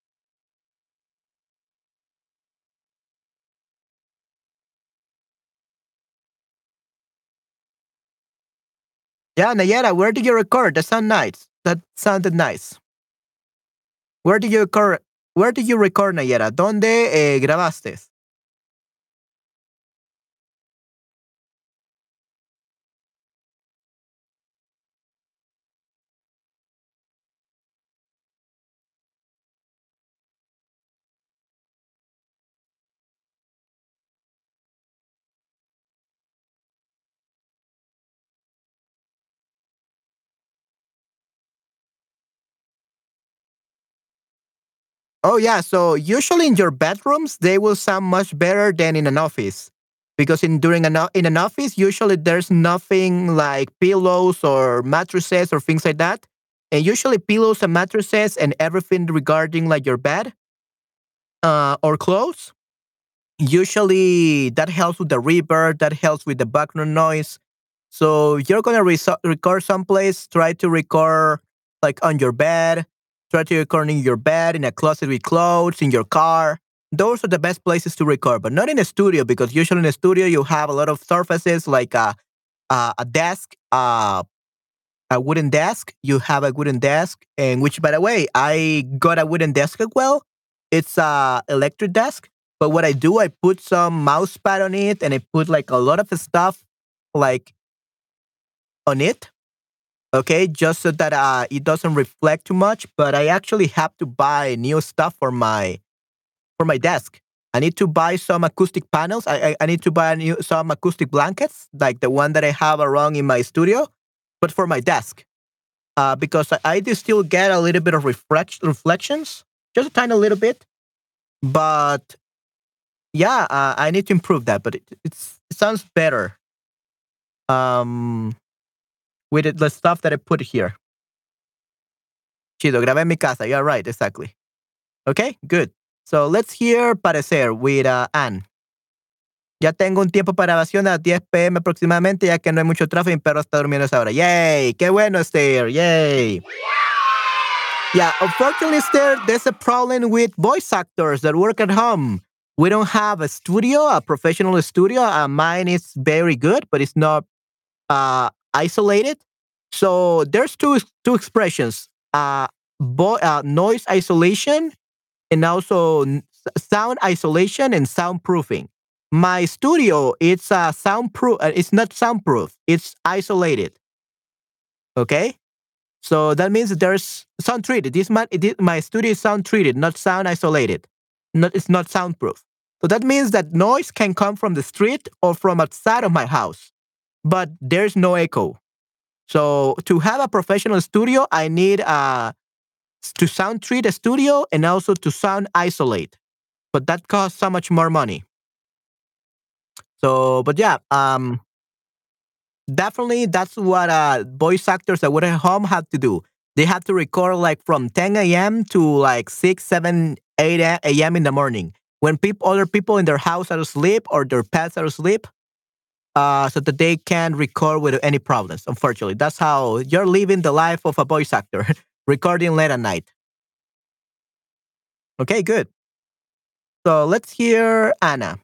Yeah, Nayera, where did you record? That sounded nice. That sounded nice. Where did you record? Where did you record, Nayera? ¿Dónde eh, grabaste? Oh yeah, so usually in your bedrooms they will sound much better than in an office. Because in during an in an office usually there's nothing like pillows or mattresses or things like that. And usually pillows and mattresses and everything regarding like your bed uh, or clothes usually that helps with the reverb, that helps with the background noise. So you're gonna record someplace, try to record like on your bed, try to record in your bed, in a closet with clothes, in your car. Those are the best places to record, but not in a studio because usually in a studio you have a lot of surfaces like a a, a desk, uh, a wooden desk. You have a wooden desk, and which by the way, I got a wooden desk as well. It's a electric desk, but what I do, I put some mouse pad on it, and I put like a lot of stuff like on it. Okay, just so that uh, it doesn't reflect too much. But I actually have to buy new stuff for my for my desk. I need to buy some acoustic panels. I I, I need to buy new, some acoustic blankets, like the one that I have around in my studio, but for my desk. Uh, because I, I do still get a little bit of reflect, reflections, just a tiny little bit. But yeah, uh, I need to improve that. But it, it sounds better um, with the stuff that I put here. Chido, grabé mi casa. Yeah, right, exactly. Okay, good. So let's hear Parecer with uh, Anne. Ya tengo un tiempo para grabación a 10 pm aproximadamente, ya que no hay mucho tráfico y mi perro está durmiendo a esa hora. Yay! ¡Qué bueno, Esther! Yay! Yeah, unfortunately, Esther, there's a problem with voice actors that work at home. We don't have a studio, a professional studio. Uh, mine is very good, but it's not uh, isolated. So there's two two expressions: uh, uh, noise isolation and also sound isolation and soundproofing. My studio, it's uh, soundproof. Uh, it's not soundproof. It's isolated. Okay, so that means there's sound treated. This my my studio is sound treated, not sound isolated. Not it's not soundproof. So that means that noise can come from the street or from outside of my house, but there's no echo. So to have a professional studio, I need uh to sound treat a studio and also to sound isolate. But that costs so much more money. So, but yeah, um, definitely that's what uh voice actors that work at home have to do. They have to record like from 10 a.m. to like 6, 7, 8 a.m. in the morning when people, other people in their house are asleep or their pets are asleep, uh, so that they can record with any problems. Unfortunately, that's how you're living the life of a voice actor, recording late at night. Okay, good. So let's hear Anna.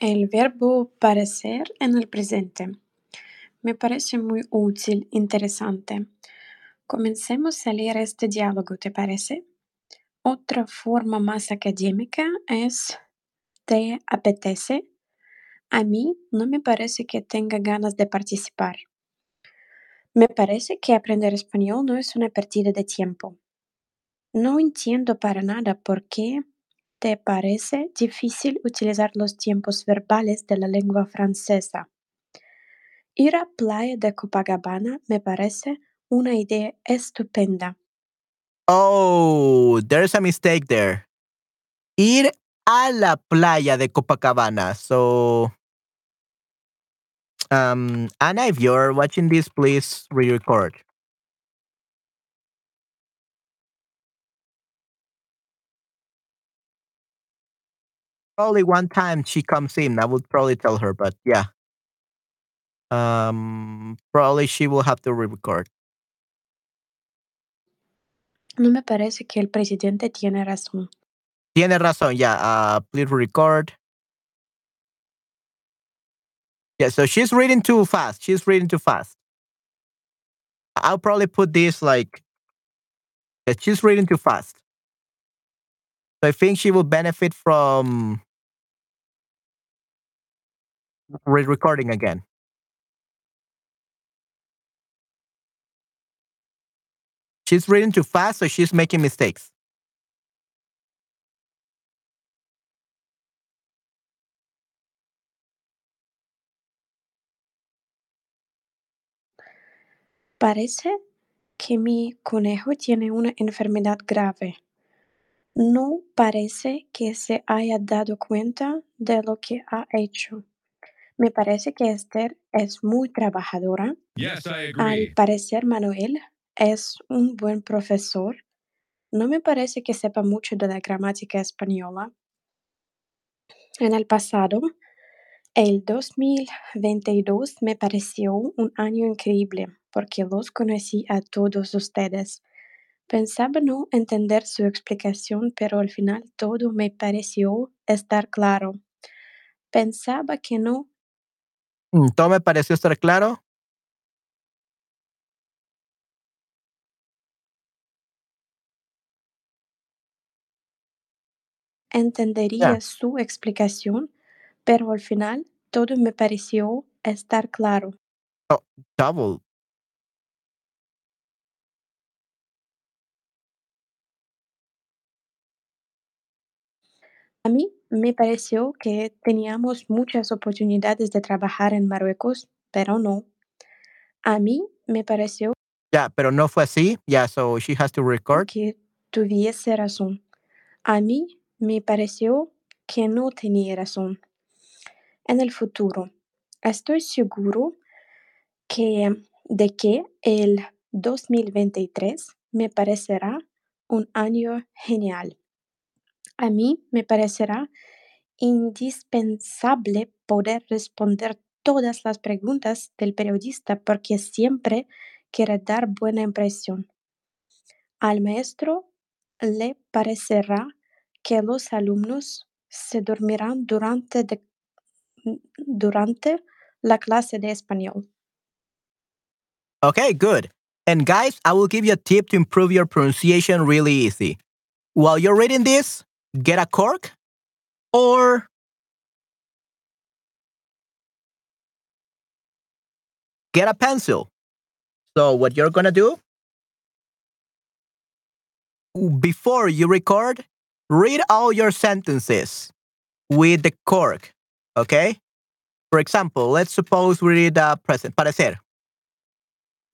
El verbo parecer en el presente. Me parece muy útil, interesante. Comencemos a leer este diálogo, ¿te parece? Otra forma más académica es ¿te apetece? A mí no me parece que tenga ganas de participar. Me parece que aprender español no es una pérdida de tiempo. No entiendo para nada por qué te parece difícil utilizar los tiempos verbales de la lengua francesa. Ir a playa de Copacabana me parece una idea estupenda. Oh, there's a mistake there. Ir a la playa de Copacabana. So, um, Anna, if you're watching this, please re-record. Probably one time she comes in, I would probably tell her, but yeah. Um, probably she will have to re-record. No me parece que el presidente tiene razón. Tiene razón, yeah. Uh, please record. Yeah, so she's reading too fast. She's reading too fast. I'll probably put this like yeah, she's reading too fast. So I think she will benefit from re-recording again. She's reading too fast, so she's making mistakes. Parece que mi conejo tiene una enfermedad grave. No parece que se haya dado cuenta de lo que ha hecho. Me parece que Esther es muy trabajadora. Yes, I Al parecer Manuel es un buen profesor. No me parece que sepa mucho de la gramática española. En el pasado, el 2022 me pareció un año increíble porque los conocí a todos ustedes. Pensaba no entender su explicación, pero al final todo me pareció estar claro. Pensaba que no Mm, Todo me pareció estar claro. entendería su explicación, pero al final todo me pareció estar claro. Double. A mí me pareció que teníamos muchas oportunidades de trabajar en Marruecos, pero no. A mí me pareció Yeah, pero no fue así. Yeah, so she has to record. que tuviese razón. A mí me pareció que no tenía razón. En el futuro, estoy seguro que de que el 2023 me parecerá un año genial. A mí me parecerá indispensable poder responder todas las preguntas del periodista porque siempre quiere dar buena impresión. Al maestro le parecerá que los alumnos se dormirán durante, de- durante la clase de español. Okay, good. And guys, I will give you a tip to improve your pronunciation really easy. While you're reading this, get a cork or get a pencil. So, what you're going to do before you record, read all your sentences with the cork. Okay? For example, let's suppose we read uh, present, parecer.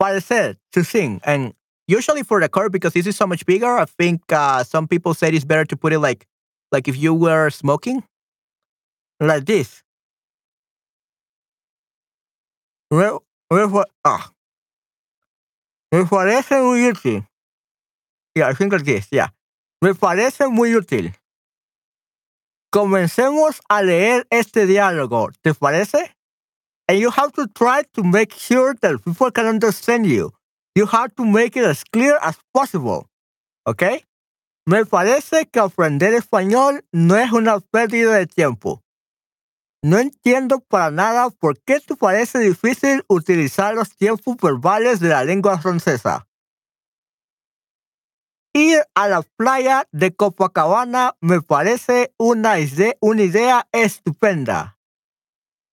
Parecer, to sing. And usually for the cork, because this is so much bigger, I think uh, some people said it's better to put it like, like if you were smoking, like this. Me, me, ah. me parece muy útil. Yeah, I think like this, yeah. Me parece muy útil. Comencemos a leer este diálogo, ¿te parece? And you have to try to make sure that people can understand you. You have to make it as clear as possible. ¿Ok? Me parece que aprender español no es una pérdida de tiempo. No entiendo para nada por qué te parece difícil utilizar los tiempos verbales de la lengua francesa. Ir a la playa de Copacabana me parece una, ide- una idea estupenda.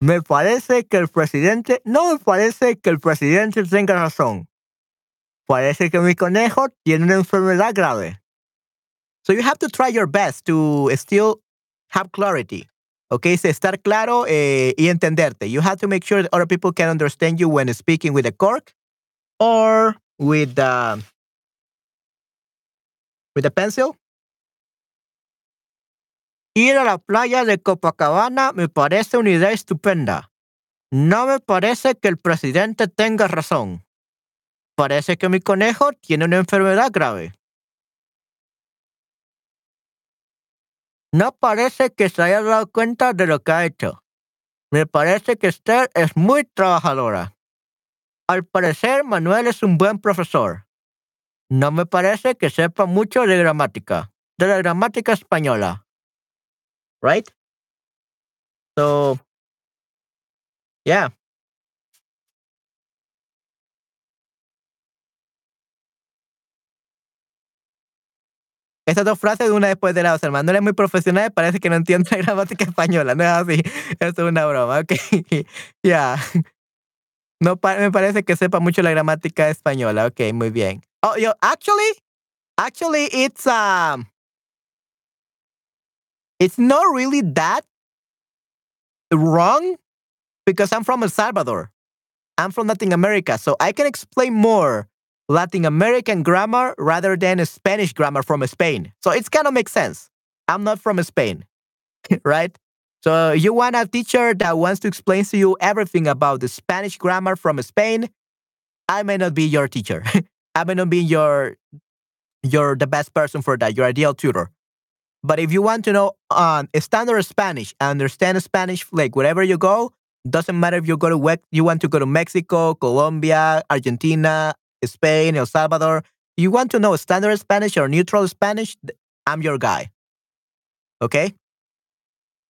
Me parece que el presidente, no me parece que el presidente tenga razón. Parece que mi conejo tiene una enfermedad grave. So you have to try your best to still have clarity. Okay, so estar claro eh, y entenderte. You have to make sure that other people can understand you when speaking with a cork or with the with a pencil. Ir a la playa de Copacabana me parece una idea estupenda. No me parece que el presidente tenga razón. Parece que mi conejo tiene una enfermedad grave. No parece que se haya dado cuenta de lo que ha hecho. Me parece que Esther es muy trabajadora. Al parecer, Manuel es un buen profesor. No me parece que sepa mucho de gramática, de la gramática española. Right? So, Yeah. Estas dos frases una después de la otra. Manuel es muy profesional, parece que no entiende la gramática española. No es así. Esto es una broma. Ok. Ya. No pa- me parece que sepa mucho la gramática española. Ok, muy bien. Oh, yo, actually, actually, it's um, it's not really that wrong because I'm from El Salvador. I'm from Latin America, so I can explain more Latin American grammar rather than Spanish grammar from Spain. So it's kind of makes sense. I'm not from Spain, right? So you want a teacher that wants to explain to you everything about the Spanish grammar from Spain. I may not be your teacher. I may not be your you're the best person for that. Your ideal tutor. But if you want to know um, standard Spanish, understand Spanish, like wherever you go, doesn't matter if you go to you want to go to Mexico, Colombia, Argentina, Spain, El Salvador. You want to know standard Spanish or neutral Spanish? I'm your guy. Okay.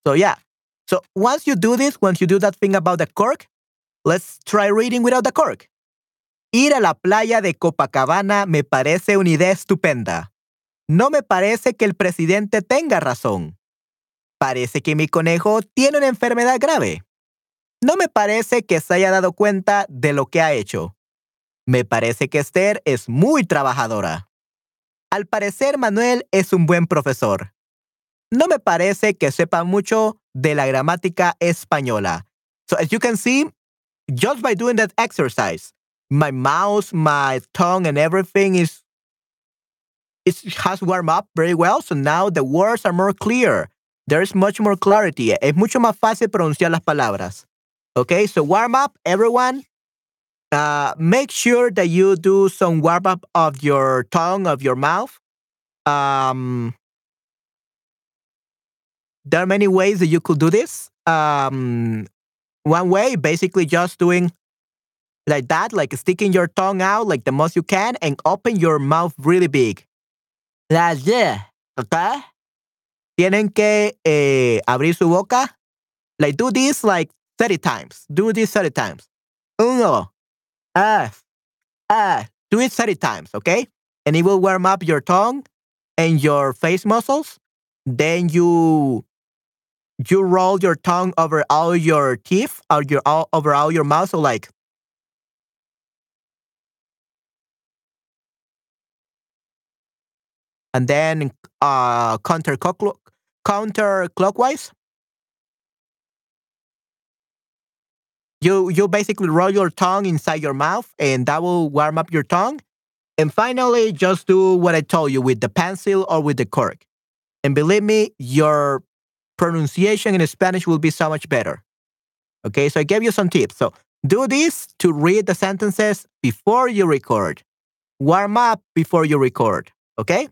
So yeah. So once you do this, once you do that thing about the cork, let's try reading without the cork. Ir a la playa de Copacabana me parece una idea estupenda. No me parece que el presidente tenga razón. Parece que mi conejo tiene una enfermedad grave. No me parece que se haya dado cuenta de lo que ha hecho. Me parece que Esther es muy trabajadora. Al parecer Manuel es un buen profesor. No me parece que sepa mucho de la gramática española. So as you can see, just by doing that exercise, my mouth, my tongue, and everything is it has warmed up very well. So now the words are more clear. There is much more clarity. Es mucho más fácil pronunciar las palabras. Okay, so warm up, everyone. Uh, make sure that you do some warm up of your tongue, of your mouth. Um, there are many ways that you could do this. Um, one way, basically, just doing like that, like sticking your tongue out like the most you can and open your mouth really big. Like this, okay? Tienen que eh, abrir su boca. Like do this like 30 times. Do this 30 times. Uno, ah, ah. Do it 30 times, okay? And it will warm up your tongue and your face muscles. Then you you roll your tongue over all your teeth, or your all over all your mouth. So like and then uh counter counterclockwise. You you basically roll your tongue inside your mouth, and that will warm up your tongue. And finally, just do what I told you with the pencil or with the cork. And believe me, your pronunciation in Spanish will be so much better. Okay, so I gave you some tips. So do this to read the sentences before you record. Warm up before you record. Okay,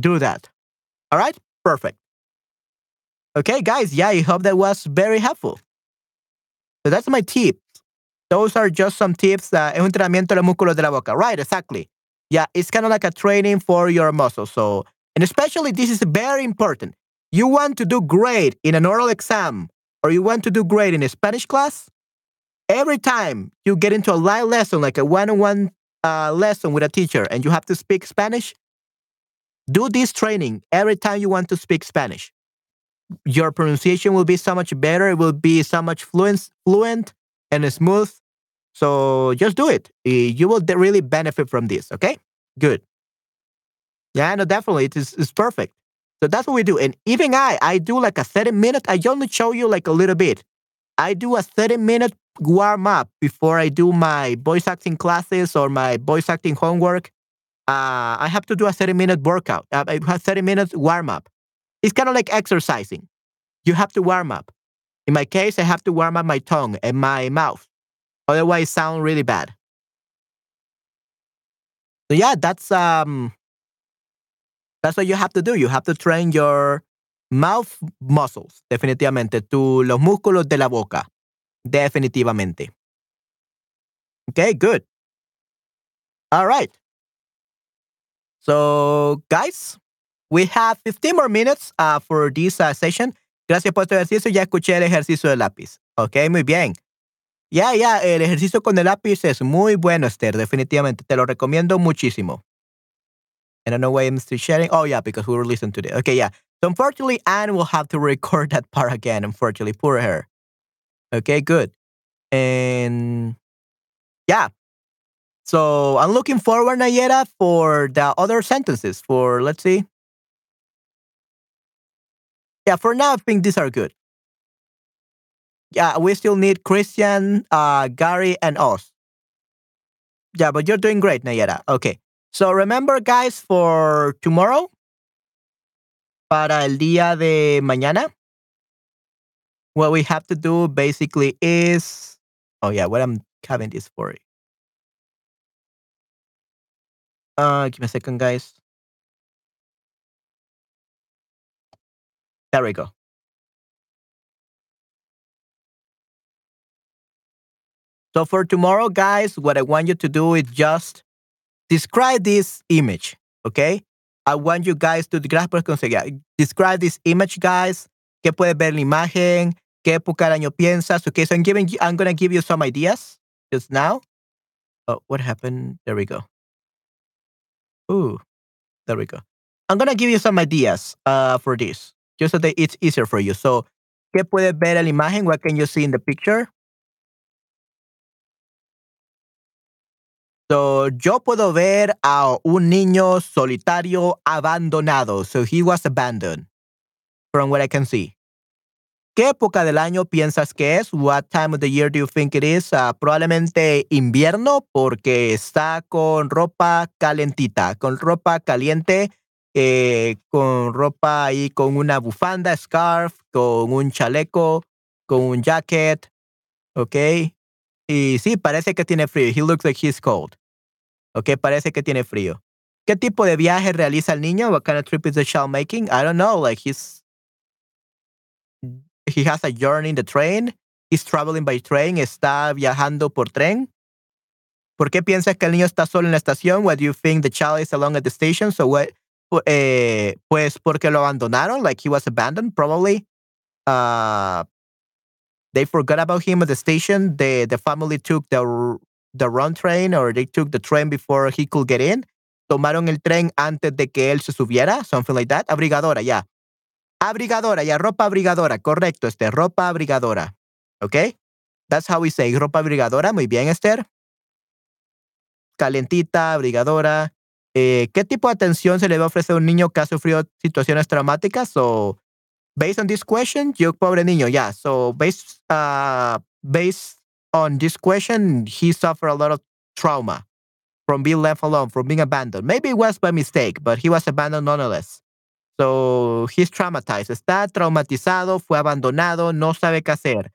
do that. All right, perfect. Okay, guys, yeah, I hope that was very helpful. So that's my tips. Those are just some tips. Uh, entrenamiento de los músculos de la boca. Right, exactly. Yeah, it's kind of like a training for your muscles. So, and especially this is very important. You want to do great in an oral exam or you want to do great in a Spanish class. Every time you get into a live lesson, like a one on one lesson with a teacher, and you have to speak Spanish, do this training every time you want to speak Spanish. Your pronunciation will be so much better. It will be so much fluent, fluent and smooth. So just do it. You will really benefit from this. Okay, good. Yeah, no, definitely, it is it's perfect. So that's what we do. And even I, I do like a 30 minute. I only show you like a little bit. I do a 30 minute warm up before I do my voice acting classes or my voice acting homework. Uh, I have to do a 30 minute workout. Uh, I have 30 minutes warm up. It's kind of like exercising. You have to warm up. In my case, I have to warm up my tongue and my mouth. Otherwise, it sounds really bad. So yeah, that's um, that's what you have to do. You have to train your mouth muscles, definitivamente. Tu, los músculos de la boca, definitivamente. Okay, good. All right. So, guys, we have 15 more minutes uh, for this uh, session. Gracias por este ejercicio. Ya escuché el ejercicio del lápiz. Ok, muy bien. Ya, ya, el ejercicio con el lápiz es muy bueno, Esther, definitivamente. Te lo recomiendo muchísimo. I don't know why I'm still sharing. Oh, yeah, because we were listening to it. Okay, yeah. So unfortunately, Anne will have to record that part again, unfortunately. Poor her. Okay, good. And yeah. So I'm looking forward, Nayera, for the other sentences. For, let's see. Yeah, for now, I think these are good. Yeah, we still need Christian, uh, Gary, and us. Yeah, but you're doing great, Nayera. Okay. So remember, guys, for tomorrow, para el día de mañana, what we have to do basically is, oh yeah, what I'm having this for. Uh, give me a second, guys. There we go. So for tomorrow, guys, what I want you to do is just describe this image, okay? I want you guys to describe this image, guys. ¿Qué puedes ver la imagen? ¿Qué época del año piensas? Okay, so I'm giving I'm gonna give you some ideas just now. Oh, what happened? There we go. Ooh, there we go. I'm gonna give you some ideas uh, for this, just so that it's easier for you. So, ¿qué puedes ver en la imagen? What can you see in the picture? So, yo puedo ver a un niño solitario abandonado. So he was abandoned from what I can see. ¿Qué época del año piensas que es? What time of the year do you think it is? Uh, probablemente invierno porque está con ropa calentita, con ropa caliente, eh, con ropa ahí con una bufanda, scarf, con un chaleco, con un jacket, ¿ok? Y sí, parece que tiene frío. He looks like he's cold. Ok, parece que tiene frío. ¿Qué tipo de viaje realiza el niño? What kind of trip is the child making? I don't know. Like he's he has a journey in the train. He's traveling by train. Está viajando por tren. ¿Por qué piensas que el niño está solo en la estación? What do you think the child is alone at the station? So what? Eh, pues porque lo abandonaron. Like he was abandoned, probably. Uh, they forgot about him at the station. The the family took the the run train or they took the train before he could get in. Tomaron el tren antes de que él se subiera, something like that. Abrigadora, ya. Abrigadora, ya, ropa abrigadora, correcto, este, ropa abrigadora. ¿Ok? That's how we say, ropa abrigadora. Muy bien, Esther. Calentita, abrigadora. Eh, ¿Qué tipo de atención se le va a ofrecer a un niño que ha sufrido situaciones traumáticas? So, based on this question, yo, pobre niño, yeah. So, based, uh, based on this question, he suffered a lot of trauma from being left alone, from being abandoned. Maybe it was by mistake, but he was abandoned nonetheless. So he's traumatized. Está traumatizado, fue abandonado, no sabe qué hacer.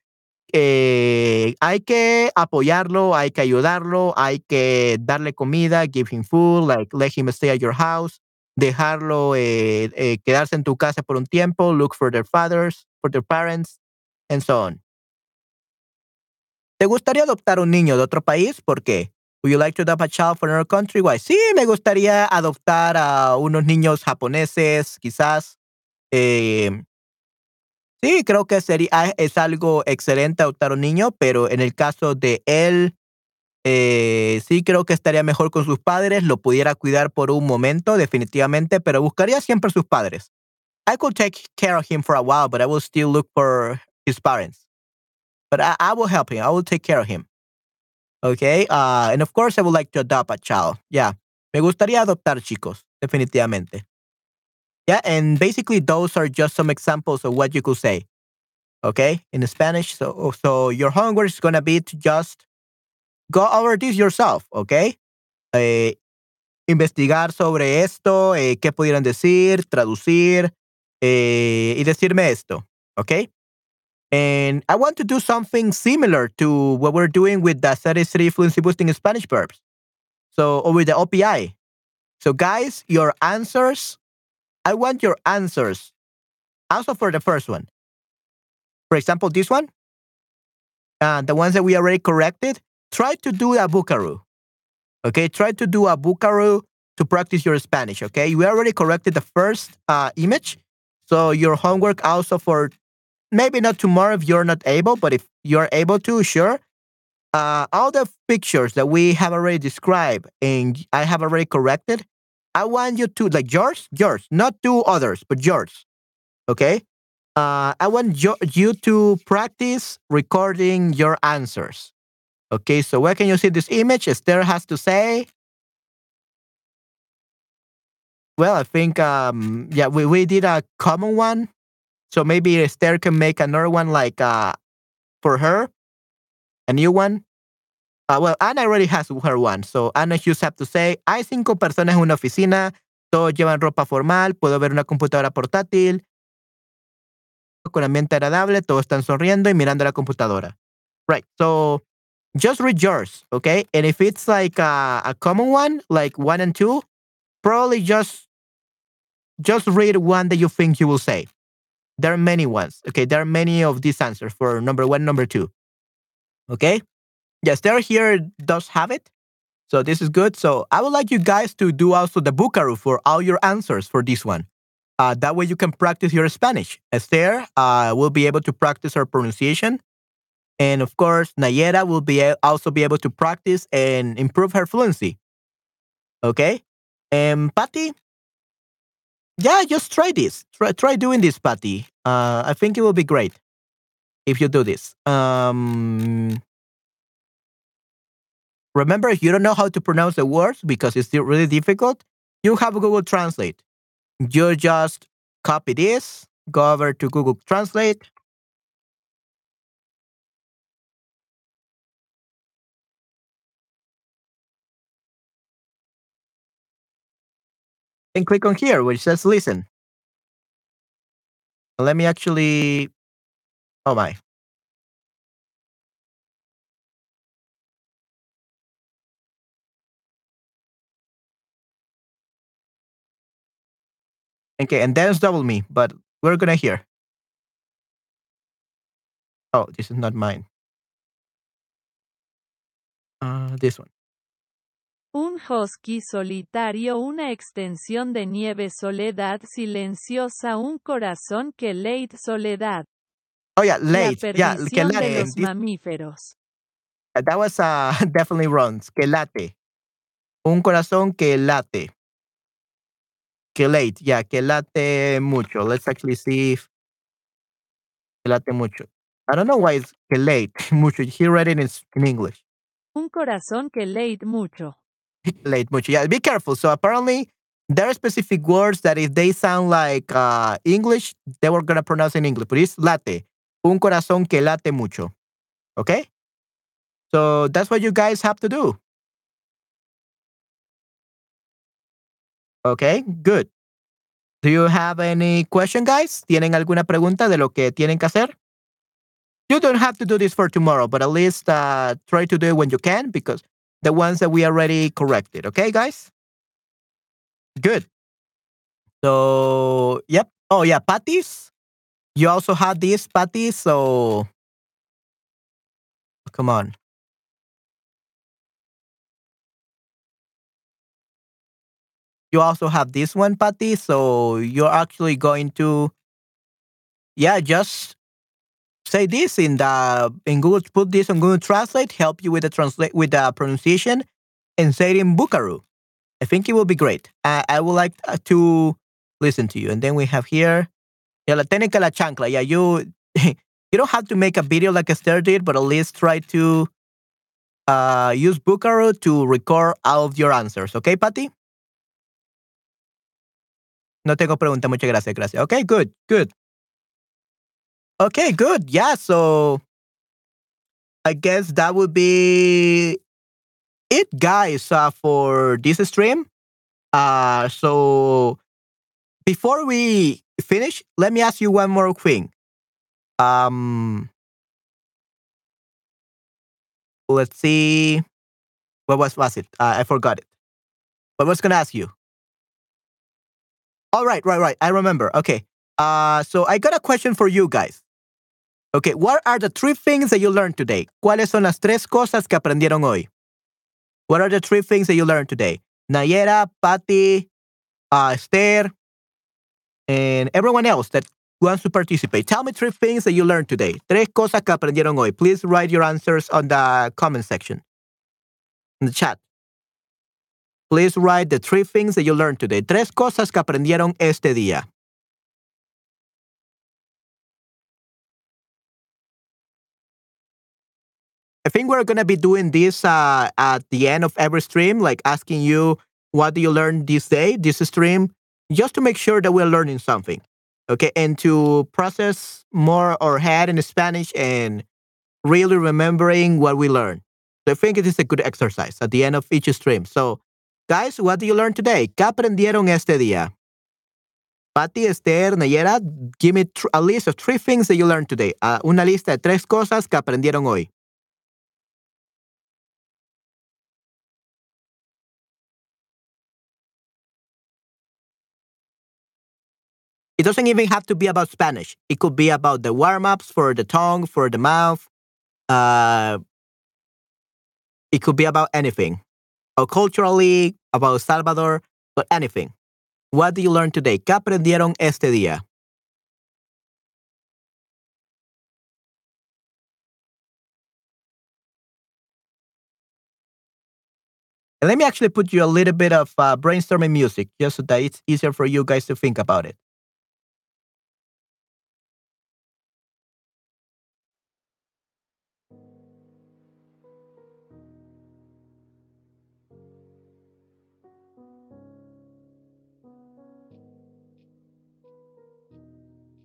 Eh, hay que apoyarlo, hay que ayudarlo, hay que darle comida, give him food, like let him stay at your house, dejarlo eh, eh, quedarse en tu casa por un tiempo, look for their fathers, for their parents, and so on. ¿Te gustaría adoptar un niño de otro país? ¿Por qué? Would you like to adopt a child from another country? Why? Sí, me gustaría adoptar a unos niños japoneses, quizás. Eh, sí, creo que sería, ah, es algo excelente adoptar un niño, pero en el caso de él, eh, sí creo que estaría mejor con sus padres, lo pudiera cuidar por un momento, definitivamente, pero buscaría siempre sus padres. I could take care of him for a while, but I will still look for his parents. But I, I will help him. I will take care of him. Okay. Uh, and of course, I would like to adopt a child. Yeah. Me gustaría adoptar chicos, definitivamente. Yeah. And basically, those are just some examples of what you could say. Okay. In Spanish. So, so your homework is going to be to just go over this yourself. Okay. Eh, investigar sobre esto, eh, qué pudieran decir, traducir eh, y decirme esto. Okay. And I want to do something similar to what we're doing with the 33 fluency boosting Spanish verbs. So, or with the OPI. So, guys, your answers, I want your answers. Also for the first one. For example, this one, uh, the ones that we already corrected, try to do a Vocaroo. Okay, try to do a Vocaroo to practice your Spanish. Okay, we already corrected the first uh, image. So, your homework also for maybe not tomorrow if you're not able, but if you're able to, sure. uh, all the pictures that we have already described and I have already corrected, I want you to like yours, yours, not two others, but yours. Okay. Uh, I want yo- you to practice recording your answers. Okay, so where can you see this image? Esther has to say. Well, I think um yeah, we, we did a common one. So maybe Esther can make another one like uh for her, a new one. Uh, well, Ana already has her one. So Ana just have to say, hay cinco personas en una oficina, todos llevan ropa formal, puedo ver una computadora portátil, con ambiente agradable, todos están sonriendo y mirando la computadora. Right. So just read yours, okay? And if it's like a, a common one, like one and two, probably just just read one that you think you will say. There are many ones. Okay, there are many of these answers for number one, number two. Okay. Yes, there here does have it. So this is good. So I would like you guys to do also the Vocaroo for all your answers for this one. Uh, that way you can practice your Spanish. Esther uh, will be able to practice her pronunciation. And of course, Nayera will be also be able to practice and improve her fluency. Okay? And Patty, yeah, just try this. Try try doing this, Patty. Uh, I think it will be great if you do this. Um, remember, if you don't know how to pronounce the words because it's still really difficult, you have Google Translate. You just copy this, go over to Google Translate, and click on here which says listen. Let me actually. Oh my. Okay, and then it's double me, but we're gonna hear. Oh, this is not mine. Uh, this one. Un husky solitario, una extensión de nieve, soledad silenciosa, un corazón que late soledad. Oh yeah, La late. Yeah, que perdición de late. los mamíferos. that was uh, definitely wrong. Que late. Un corazón que late. Que late. Yeah, que late mucho. Let's actually see if que late mucho. I don't know why it's que late mucho. He read it in, in English. Un corazón que late mucho. Late mucho. Yeah, be careful. So apparently there are specific words that if they sound like uh, English, they were gonna pronounce in English. But it's late. Un corazón que late mucho. Okay? So that's what you guys have to do. Okay, good. Do you have any question, guys? ¿Tienen alguna pregunta de lo que tienen que hacer? You don't have to do this for tomorrow, but at least uh, try to do it when you can because the ones that we already corrected. Okay, guys? Good. So, yep. Oh, yeah, patties. You also have these patties. So, come on. You also have this one, Patty. So, you're actually going to, yeah, just say this in the in Google. Put this on Google Translate. Help you with the translate with the pronunciation, and say it in Vocaroo. I think it will be great. I, would like uh, to listen to you. And then we have here, yeah, la técnica la chancla. Yeah, you you don't have to make a video like Esther did, but at least try to uh, use Vocaroo to record all of your answers. Okay, Patty? No tengo pregunta. Muchas gracias. Gracias. Okay, good, good. Okay, good. Yeah, so I guess that would be it, guys, uh, for this stream. Uh, so before we finish, let me ask you one more thing. Um, let's see. What was was it? Uh, I forgot it. But I was gonna ask you. All right, right, right. I remember. Okay. Uh, so I got a question for you guys. Okay, what are the three things that you learned today? ¿Cuáles son las tres cosas que aprendieron hoy? What are the three things that you learned today? Nayera, Patty, uh, Esther, and everyone else that wants to participate? Tell me three things that you learned today. Tres cosas que aprendieron hoy. Please write your answers on the comment section, in the chat. Please write the three things that you learned today. Tres cosas que aprendieron este día. I think we're going to be doing this uh, at the end of every stream, like asking you, what do you learn this day, this stream, just to make sure that we're learning something. Okay. And to process more our head in Spanish and really remembering what we learned. So I think it is a good exercise at the end of each stream. So, guys, what do you learn today? ¿Qué aprendieron este día? Patti, Esther, Nayera, give me a list of three things that you learned today. Uh, una lista de tres cosas que aprendieron hoy. It doesn't even have to be about Spanish. It could be about the warm ups for the tongue, for the mouth. Uh, it could be about anything, or culturally, about Salvador, but anything. What do you learn today? ¿Qué aprendieron este día? And let me actually put you a little bit of uh, brainstorming music just so that it's easier for you guys to think about it.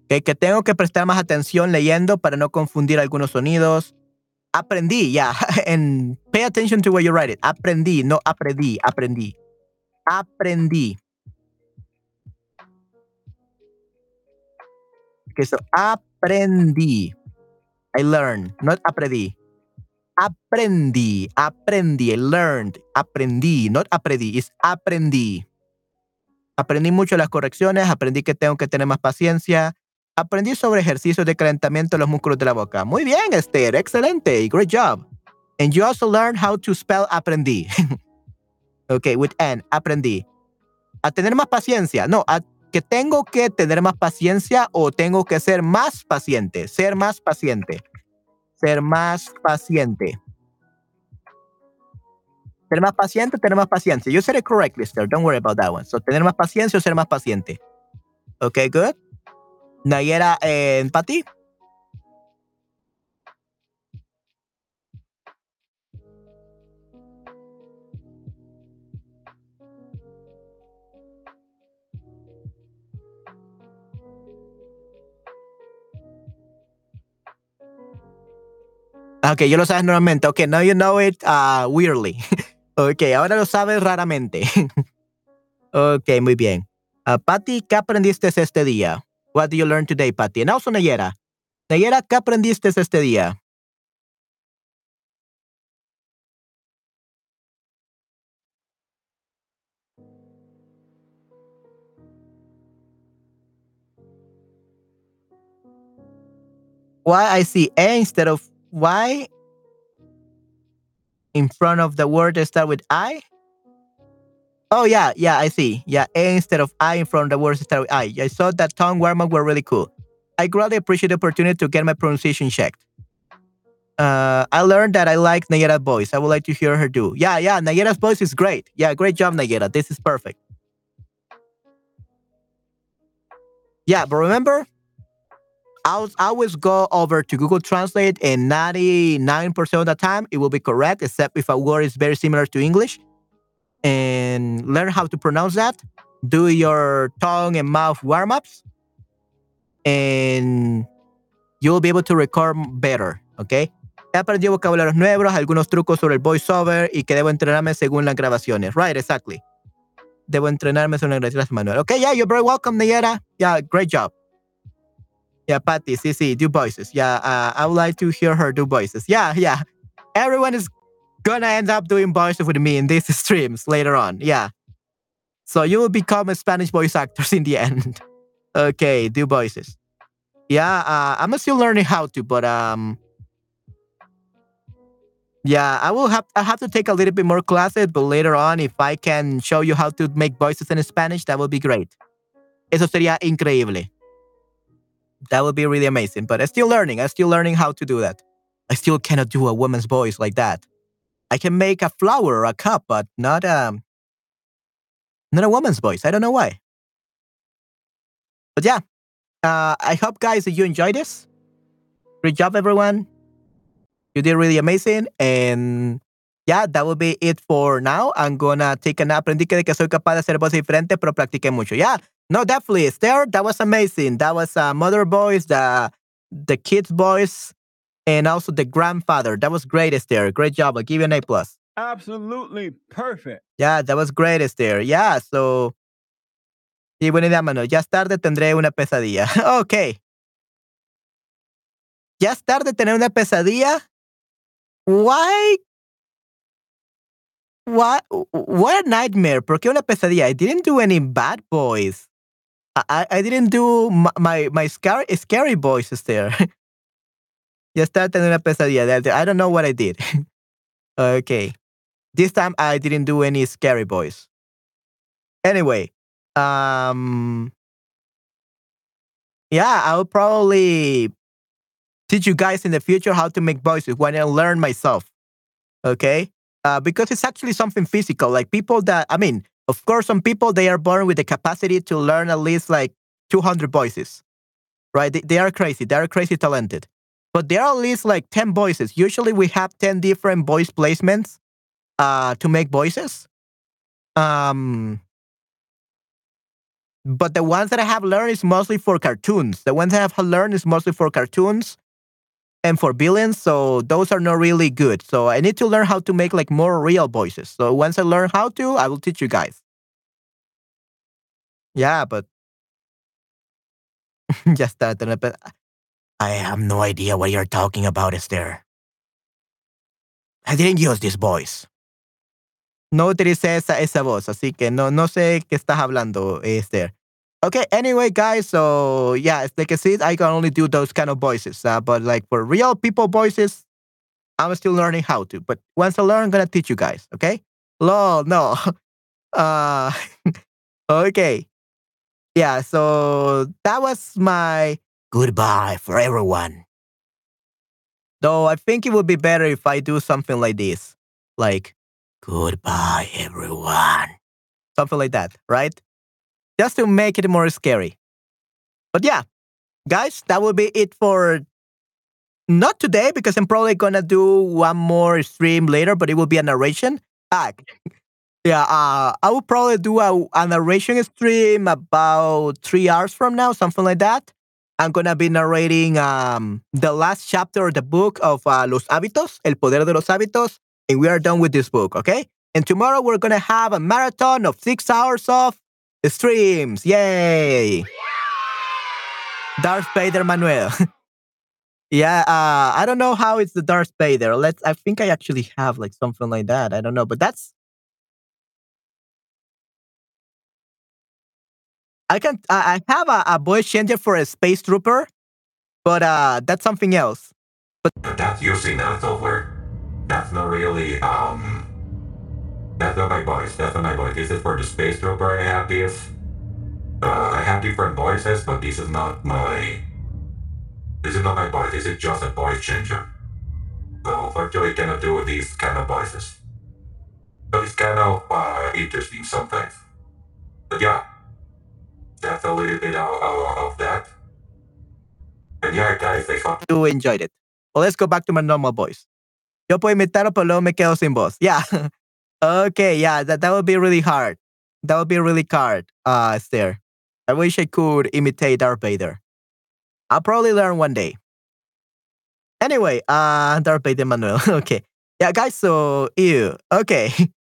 Que tengo que prestar más atención leyendo para no confundir algunos sonidos. Aprendí, ya. Pay attention to what you write it. Aprendí, no aprendí, aprendí. Aprendí. Okay, so aprendí. I learned, not aprendí. Aprendí, aprendí, I learned, aprendí, not aprendí, es aprendí. Aprendí mucho las correcciones, aprendí que tengo que tener más paciencia, aprendí sobre ejercicios de calentamiento de los músculos de la boca. Muy bien, Esther, excelente, great job. And you also learned how to spell aprendí. okay, with N, aprendí. A tener más paciencia, no, que tengo que tener más paciencia o tengo que ser más paciente, ser más paciente, ser más paciente. Ser más paciente, tener más paciencia. You said it correctly, Esther. Don't worry about that one. So, tener más paciencia o ser más paciente. Okay, good. Nayera and Pati. Ok, yo lo sabes normalmente. Ok, now you know it uh, weirdly. ok, ahora lo sabes raramente. ok, muy bien. Uh, Patty, ¿qué aprendiste este día? What did you learn today, Patty? And also Nayera. Nayera, ¿qué aprendiste este día? Why I see A instead of Y in front of the word that start with I? Oh yeah, yeah, I see. Yeah, A instead of I in front of the words that start with I. I thought that tongue warm up were really cool. I greatly appreciate the opportunity to get my pronunciation checked. Uh, I learned that I like Nayera's voice. I would like to hear her do. Yeah, yeah, Nayera's voice is great. Yeah, great job, Nayera. This is perfect. Yeah, but remember, I always go over to Google Translate, and 99% of the time it will be correct, except if a word is very similar to English. And learn how to pronounce that. Do your tongue and mouth warm ups, and you'll be able to record better. Okay. He aprendido vocabularios nuevos, algunos trucos sobre el voiceover y que debo entrenarme según las grabaciones. Right, exactly. Debo entrenarme según las grabaciones, Manuel. Okay, yeah, you're very welcome, Nayera. Yeah, great job. Yeah, Patty, sí, sí, do voices. Yeah, uh, I would like to hear her do voices. Yeah, yeah. Everyone is gonna end up doing voices with me in these streams later on. Yeah. So you will become a Spanish voice actors in the end. okay, do voices. Yeah, uh, I'm still learning how to, but um, yeah, I will have I have to take a little bit more classes, but later on, if I can show you how to make voices in Spanish, that would be great. Eso sería increíble. that would be really amazing. But I'm still learning. I'm still learning how to do that. I still cannot do a woman's voice like that. I can make a flower a cup, but not um not a woman's voice. I don't know why. But yeah, uh, I hope guys that you enjoyed this. Great job, everyone. You did really amazing. And yeah, that will be it for now. I'm gonna take a nap. Aprendí que, que soy capaz de hacer voces diferentes, pero practiqué mucho. Yeah, no, definitely. Esther, that was amazing. That was uh, mother voice, the the kid's voice, and also the grandfather. That was great, Esther. Great job. I'll give you an A plus. Absolutely perfect. Yeah, that was great, Esther. Yeah, so. Y buena idea, mano. Ya es tarde, tendré una pesadilla. ok. Ya es tarde tener una pesadilla. Why? What? What a nightmare. ¿Por qué una pesadilla? I didn't do any bad boys. I, I, didn't do my, my, my scary, scary voices there. ya está teniendo una pesadilla. I don't know what I did. okay. This time I didn't do any scary voice. Anyway, um, yeah, I'll probably teach you guys in the future how to make voices when I learn myself. Okay, uh, because it's actually something physical. Like people that I mean, of course, some people they are born with the capacity to learn at least like 200 voices, right? They, they are crazy. They are crazy talented. But there are at least like 10 voices. Usually we have 10 different voice placements uh, to make voices. Um, but the ones that I have learned is mostly for cartoons. The ones I have learned is mostly for cartoons and for villains. So those are not really good. So I need to learn how to make like more real voices. So once I learn how to, I will teach you guys. Yeah, but just that. I have no idea what you're talking about, Esther. I didn't use this voice. No utilicé esa, esa voz, así que no, no sé qué estás hablando, Esther. Okay, anyway, guys, so yeah, as like I said, I can only do those kind of voices. Uh, but like for real people voices, I'm still learning how to. But once I learn, I'm gonna teach you guys, okay? Lol, no. Uh, okay. Yeah, so that was my goodbye for everyone. Though I think it would be better if I do something like this. Like, goodbye, everyone. Something like that, right? Just to make it more scary. But yeah, guys, that will be it for not today because I'm probably gonna do one more stream later, but it will be a narration. Ah, yeah, uh, I will probably do a, a narration stream about three hours from now, something like that. I'm gonna be narrating um, the last chapter of the book of uh, Los Hábitos, El Poder de los Hábitos, and we are done with this book, okay? And tomorrow we're gonna have a marathon of six hours of streams. Yay! Darth Vader Manuel. yeah, uh, I don't know how it's the Darth Vader. Let's. I think I actually have like something like that. I don't know, but that's. I can. I have a, a voice changer for a space trooper, but uh, that's something else. But that's using that software. That's not really um. That's not my voice. That's not my voice. This is for the space trooper. I have this. Uh, I have different voices, but this is not my. This is not my voice. This is just a voice changer. So virtually cannot do with these kind of voices. But it's kind of uh, interesting sometimes. But yeah, that's a little bit of, of, of that. And yeah, guys, I you enjoyed it. Well, let's go back to my normal voice. Yo puedo imitarlo, pero me quedo sin voz. Yeah. okay, yeah, that, that would be really hard. That would be really hard, uh, Esther. I wish I could imitate Darth Vader. I'll probably learn one day. Anyway, uh, Darth Vader Manuel. okay. Yeah, guys, so, ew. Okay.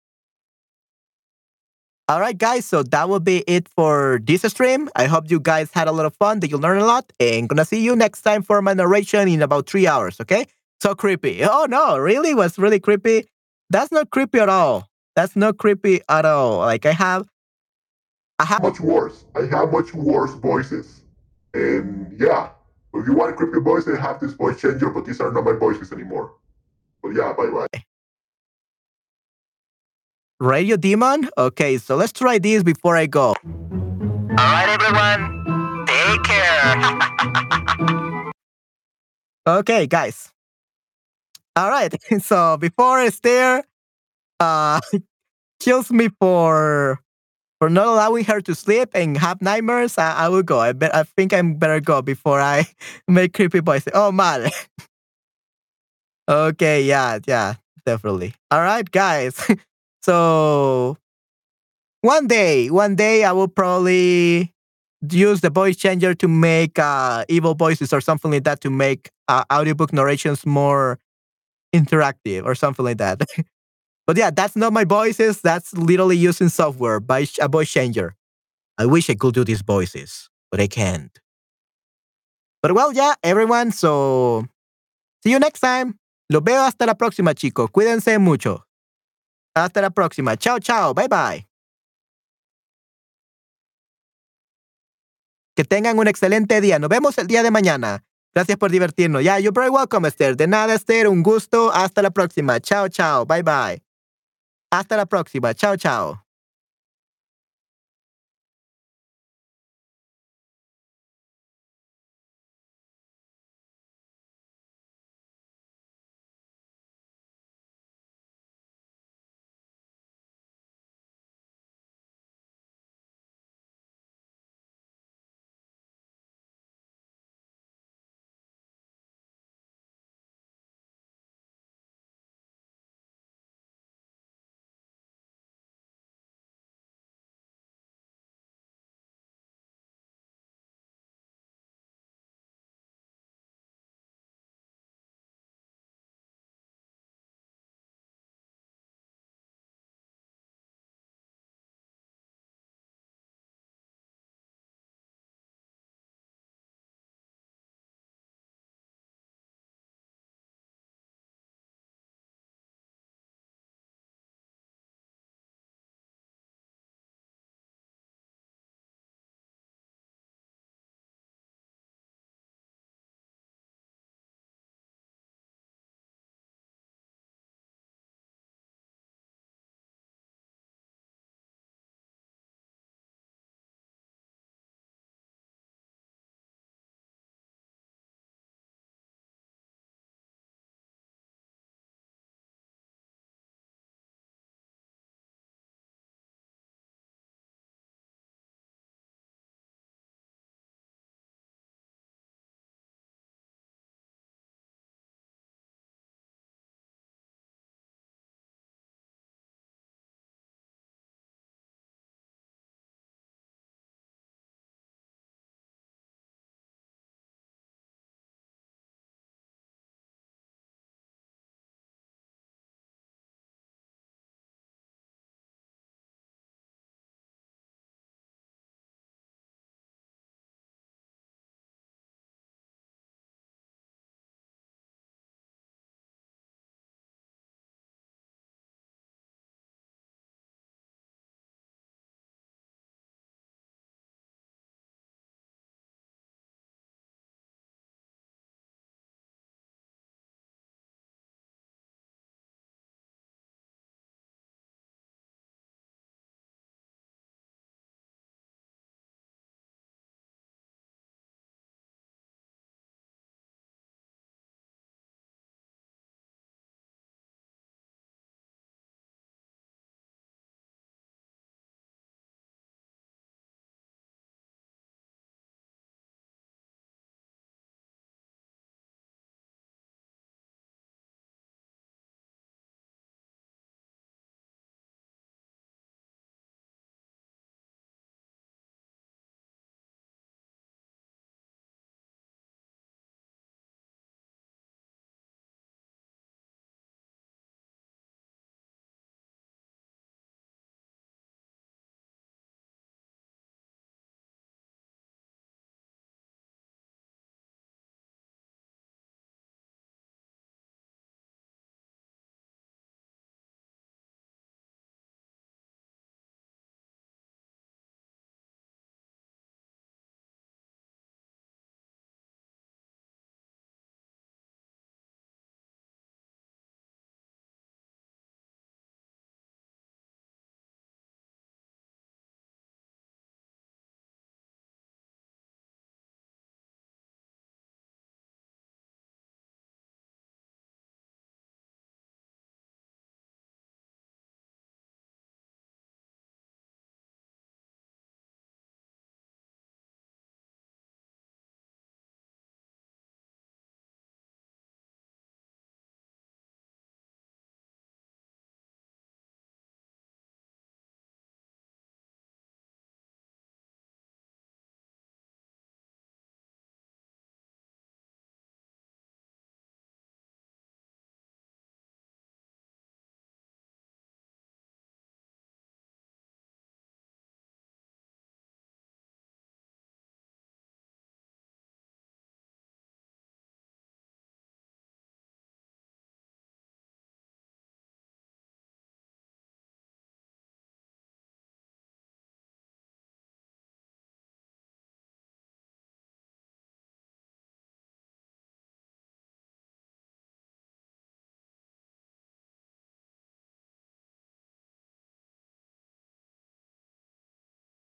All right, guys. So that will be it for this stream. I hope you guys had a lot of fun, that you learned a lot, and gonna see you next time for my narration in about three hours. Okay? So creepy. Oh no, really? Was really creepy? That's not creepy at all. That's not creepy at all. Like I have, I have much worse. I have much worse voices, and yeah. If you want a creepy voice, I have this voice changer, but these are not my voices anymore. But yeah, bye bye. Radio Demon? Okay, so let's try this before I go. Alright, everyone. Take care. okay, guys. All right. So before Esther uh kills me for for not allowing her to sleep and have nightmares, I, I will go. I bet I think I'm better go before I make creepy voices. Oh man. okay, yeah, yeah, definitely. All right, guys. So one day, one day I will probably use the voice changer to make uh, evil voices or something like that to make uh, audiobook narrations more interactive or something like that. but yeah, that's not my voices. That's literally using software by a voice changer. I wish I could do these voices, but I can't. But well, yeah, everyone. So see you next time. Lo veo hasta la próxima, chicos. Cuídense mucho. Hasta la próxima. Chao, chao. Bye, bye. Que tengan un excelente día. Nos vemos el día de mañana. Gracias por divertirnos. Ya, yeah, you're very welcome, Esther. De nada, Esther. Un gusto. Hasta la próxima. Chao, chao. Bye, bye. Hasta la próxima. Chao, chao.